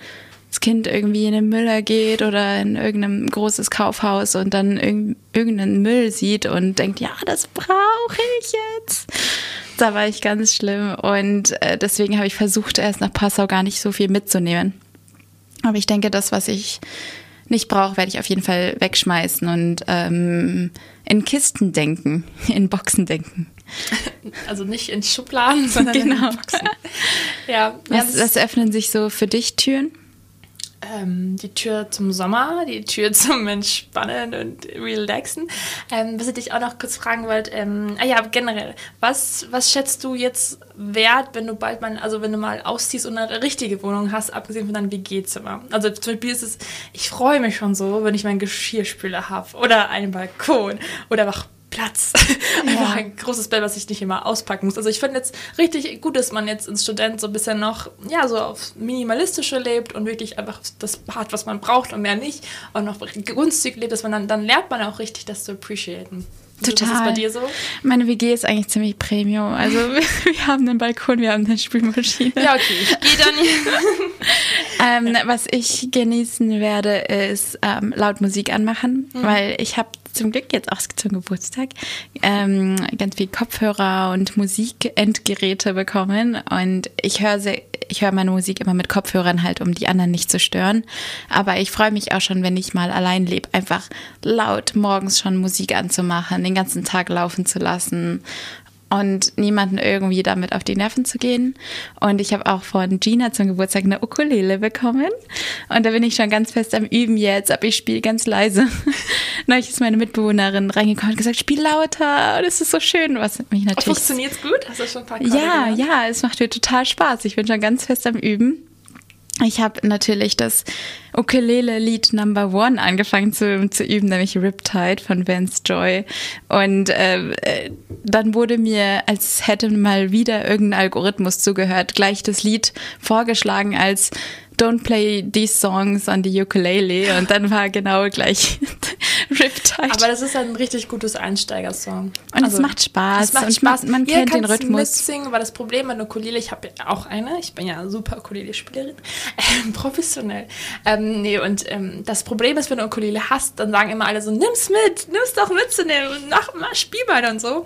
das Kind irgendwie in den Müller geht oder in irgendeinem großes Kaufhaus und dann irg irgendeinen Müll sieht und denkt, ja, das brauche ich jetzt. Da war ich ganz schlimm und äh, deswegen habe ich versucht, erst nach Passau gar nicht so viel mitzunehmen. Aber ich denke, das, was ich nicht brauche, werde ich auf jeden Fall wegschmeißen und ähm, in Kisten denken, in Boxen denken. Also nicht in Schubladen, sondern Genau. in Boxen. Ja, das- was öffnen sich so für dich Türen? Ähm, die Tür zum Sommer, die Tür zum Entspannen und Relaxen. Ähm, was ich dich auch noch kurz fragen wollte, ähm, ah ja, generell, was, was schätzt du jetzt wert, wenn du bald mal, also wenn du mal ausziehst und eine richtige Wohnung hast, abgesehen von deinem WG-Zimmer? Also zum Beispiel ist es, ich freue mich schon so, wenn ich meinen Geschirrspüler habe oder einen Balkon oder einfach Platz. Einfach ein großes Bett, was ich nicht immer auspacken muss. Also ich finde jetzt richtig gut, dass man jetzt als Student so ein bisschen noch, ja, so auf minimalistische lebt und wirklich einfach das hat, was man braucht und mehr nicht. Und noch günstig lebt, dass man dann, dann lernt man auch richtig, das zu appreciaten. Total. Was ist bei dir so? Meine WG ist eigentlich ziemlich Premium. Also wir haben einen Balkon, wir haben eine Spülmaschine. Ja, okay. Ich gehe dann Ähm, was ich genießen werde, ist ähm, laut Musik anmachen, Mhm. weil ich habe zum Glück jetzt auch zum Geburtstag ähm, ganz viel Kopfhörer und Musikendgeräte bekommen und ich höre ich höre meine Musik immer mit Kopfhörern halt, um die anderen nicht zu stören. Aber ich freue mich auch schon, wenn ich mal allein lebe, einfach laut morgens schon Musik anzumachen, den ganzen Tag laufen zu lassen und niemanden irgendwie damit auf die Nerven zu gehen. Und ich habe auch von Gina zum Geburtstag eine Ukulele bekommen. Und da bin ich schon ganz fest am Üben jetzt, aber ich spiele ganz leise. Neulich ist meine Mitbewohnerin reingekommen und gesagt, spiel lauter, das ist so schön, was mich natürlich... Funktioniert's gut? Hast du schon ein paar Ja, gelernt? ja, es macht mir total Spaß. Ich bin schon ganz fest am Üben. Ich habe natürlich das Ukulele-Lied Number One angefangen zu, zu üben, nämlich Riptide von Vance Joy. Und äh, äh, dann wurde mir, als hätte mal wieder irgendein Algorithmus zugehört, gleich das Lied vorgeschlagen als Don't play these songs on the ukulele. Und dann war genau gleich Riptide. Aber das ist ein richtig gutes Einsteigersong. Und es macht Spaß. Es macht und Spaß. Man, man kennt den Rhythmus. mitsingen, weil das Problem mit der Ukulele, ich habe ja auch eine, ich bin ja super Ukulele-Spielerin, ähm, professionell. Ähm, nee, und ähm, das Problem ist, wenn du Ukulele hast, dann sagen immer alle so, nimm's mit, nimm's doch mitzunehmen und mach mal, spiel mal und so.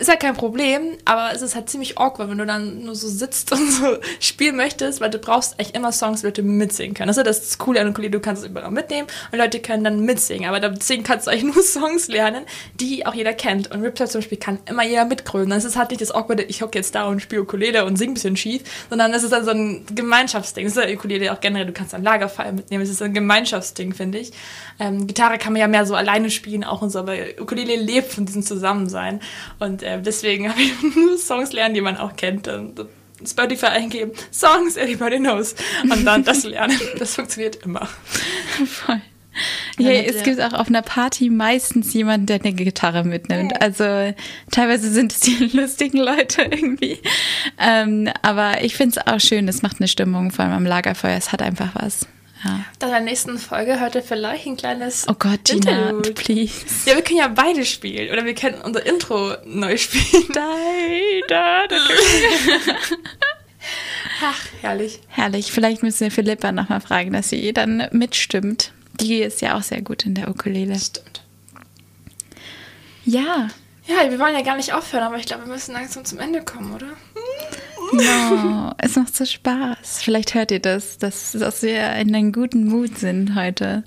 Ist ja kein Problem, aber es ist halt ziemlich awkward, wenn du dann nur so sitzt und so spielen möchtest, weil du brauchst echt immer Songs, die Leute mitsingen können. Das ist das Coole an Ukulele, du kannst es überall mitnehmen und Leute können dann mitsingen, aber deswegen kannst du eigentlich nur Songs lernen, die auch jeder kennt. Und Riptide zum Beispiel kann immer jeder mitgrölen. Das ist halt nicht das awkward, ich hocke jetzt da und spiele Ukulele und sing ein bisschen schief, sondern das ist dann so ein Gemeinschaftsding. Das ist ja Ukulele auch generell, du kannst ein Lagerfeuer mitnehmen, es ist ein Gemeinschaftsding, finde ich. Ähm, Gitarre kann man ja mehr so alleine spielen auch und so, aber Ukulele lebt von diesem Zusammensein. Und äh, deswegen habe ich nur Songs lernen, die man auch kennt. Und Spotify eingeben, Songs everybody knows. Und dann das lernen. Das funktioniert immer. Voll. Ja, mit es gibt auch auf einer Party meistens jemanden, der eine Gitarre mitnimmt. Also teilweise sind es die lustigen Leute irgendwie. Ähm, aber ich finde es auch schön, es macht eine Stimmung, vor allem am Lagerfeuer. Es hat einfach was. Ja. Dann in der nächsten Folge hört ihr vielleicht ein kleines Oh Gott, Gina, Interlude. please. Ja, wir können ja beide spielen. Oder wir können unser Intro neu spielen. Da, da, da. Ach, herrlich. Herrlich. Vielleicht müssen wir Philippa nochmal fragen, dass sie dann mitstimmt. Die ist ja auch sehr gut in der Ukulele. Stimmt. Ja. Ja, wir wollen ja gar nicht aufhören, aber ich glaube, wir müssen langsam zum Ende kommen, oder? No, es macht so Spaß. Vielleicht hört ihr das, dass, dass wir in einem guten Mut sind heute.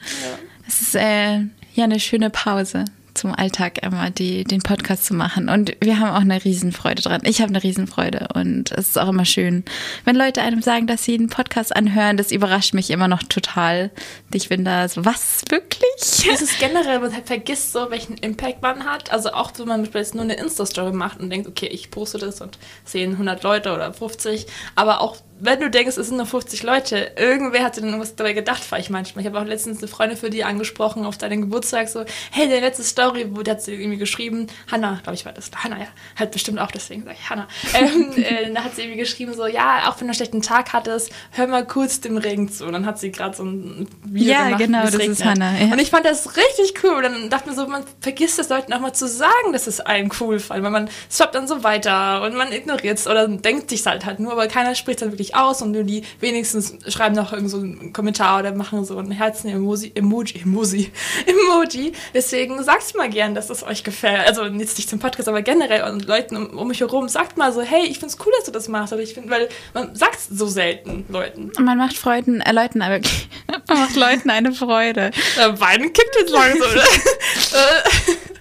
Es ist äh, ja eine schöne Pause zum Alltag die, den Podcast zu machen. Und wir haben auch eine Riesenfreude dran. Ich habe eine Riesenfreude und es ist auch immer schön, wenn Leute einem sagen, dass sie einen Podcast anhören. Das überrascht mich immer noch total. Ich bin da so, was, wirklich? Es ist generell, man vergisst so, welchen Impact man hat. Also auch, wenn man jetzt nur eine Insta-Story macht und denkt, okay, ich poste das und sehen 100 Leute oder 50. Aber auch, wenn du denkst, es sind nur 50 Leute, irgendwer hat sich dann irgendwas dabei gedacht, war ich manchmal. Ich habe auch letztens eine Freundin für die angesprochen auf deinen Geburtstag, so, hey, deine letzte Story, wo hat sie irgendwie geschrieben, Hanna, glaube ich war das, Hanna, ja, halt bestimmt auch deswegen, sage ich Hanna. Ähm, äh, da hat sie irgendwie geschrieben, so, ja, auch wenn du einen schlechten Tag hattest, hör mal kurz dem Regen zu. Und dann hat sie gerade so ein Video Ja, gemacht, genau, das regnet. ist Hannah, ja. Und ich fand das richtig cool. Und dann dachte mir so, man vergisst es Leuten auch mal zu sagen, dass es einem cool fand. Weil man swappt dann so weiter und man ignoriert es oder denkt sich halt halt nur, aber keiner spricht dann wirklich aus und nur die wenigstens schreiben noch irgend so einen Kommentar oder machen so ein Herzen-Emoji, Emoji, Emoji, Emoji. Deswegen sagt mal gern, dass es euch gefällt. Also jetzt nicht zum Podcast, aber generell und Leuten um, um mich herum. Sagt mal so, hey, ich find's cool, dass du das machst. Oder ich finde, weil man sagt so selten Leuten. Man macht Freuden, äh, Leuten aber wirklich, Macht Leuten eine Freude. Ja, Wein kickt jetzt langsam, oder?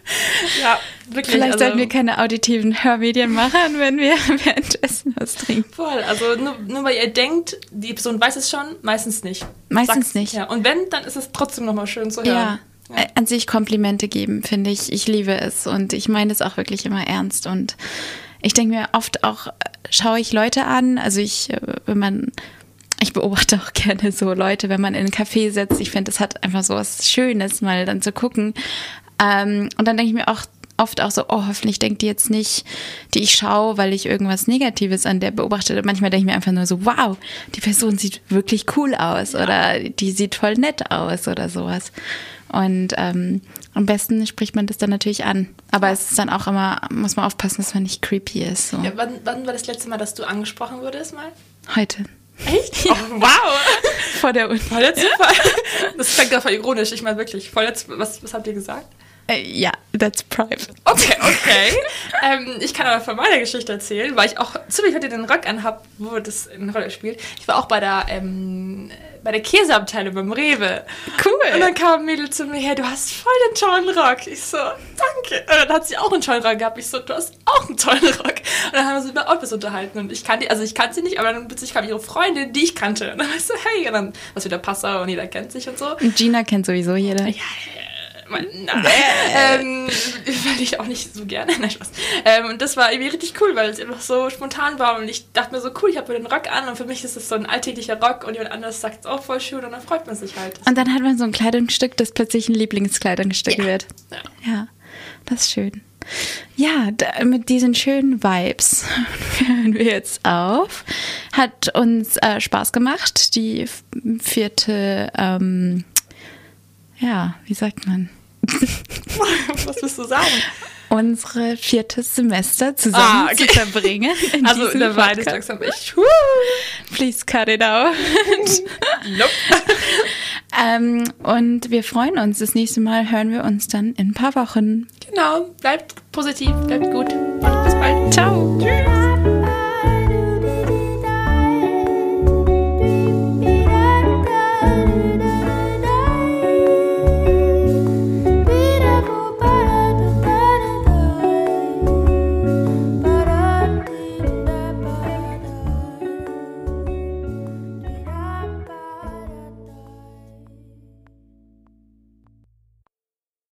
ja, wirklich. Vielleicht also, sollten wir keine auditiven Hörmedien machen, wenn wir währenddessen was trinken. Voll, also nur, nur weil ihr denkt, die Person weiß es schon, meistens nicht. Meistens Sag's. nicht. Ja, und wenn, dann ist es trotzdem nochmal schön zu hören. Ja. Äh, An sich Komplimente geben, finde ich. Ich liebe es und ich meine es auch wirklich immer ernst. Und ich denke mir oft auch, äh, schaue ich Leute an, also ich, äh, wenn man, ich beobachte auch gerne so Leute, wenn man in einen Café setzt. Ich finde, es hat einfach so was Schönes, mal dann zu gucken. Ähm, und dann denke ich mir auch oft auch so, oh, hoffentlich denkt die jetzt nicht, die ich schaue, weil ich irgendwas Negatives an der beobachte. Manchmal denke ich mir einfach nur so, wow, die Person sieht wirklich cool aus oder die sieht voll nett aus oder sowas. Und ähm, am besten spricht man das dann natürlich an. Aber es ist dann auch immer, muss man aufpassen, dass man nicht creepy ist. So. Ja, wann, wann war das letzte Mal, dass du angesprochen wurdest mal? Heute. Echt? Oh, wow! Vor der Uni. Voll der Zufall. Das klingt gerade voll ironisch. Ich meine wirklich, voll der Zufall. Was, was habt ihr gesagt? Äh, ja, that's private. Okay, okay. ähm, ich kann aber von meiner Geschichte erzählen, weil ich auch zufällig heute den Rock anhab, wo das eine Rolle spielt. Ich war auch bei der, ähm, bei der Käseabteilung beim Rewe. Cool. Und dann kam ein Mädel zu mir her, du hast voll den tollen Rock. Ich so, danke. Und dann hat sie auch einen tollen Rock gehabt. Ich so, du hast auch einen tollen Rock. Und dann haben wir uns über Outfits unterhalten. Und ich kannte, also ich kannte sie nicht, aber dann plötzlich kam ihre Freundin, die ich kannte. Und dann war ich so, hey, und dann was wieder Passer und jeder kennt sich und so. Und Gina kennt sowieso jeder. Ja, mein, na, ähm, weil ich auch nicht so gerne. Nein, Spaß. Ähm, und das war irgendwie richtig cool, weil es einfach so spontan war und ich dachte mir so, cool, ich habe den Rock an und für mich ist es so ein alltäglicher Rock und jemand anderes sagt es auch voll schön und dann freut man sich halt. Und dann hat man so ein Kleidungsstück, das plötzlich ein Lieblingskleidungsstück Ja. wird. Ja. Ja, das ist schön. Ja, da, mit diesen schönen Vibes hören wir jetzt auf. Hat uns äh, Spaß gemacht. Die vierte, ähm, ja, wie sagt man? Was willst du sagen? Unsere viertes Semester zusammen Ah, okay. zu verbringen. In Also diesem der Podcast. langsam echt. Please cut it out. Nope. ähm, und wir freuen uns. Das nächste Mal hören wir uns dann in ein paar Wochen. Genau, bleibt positiv, bleibt gut. Bis bald. Ciao. Tschüss.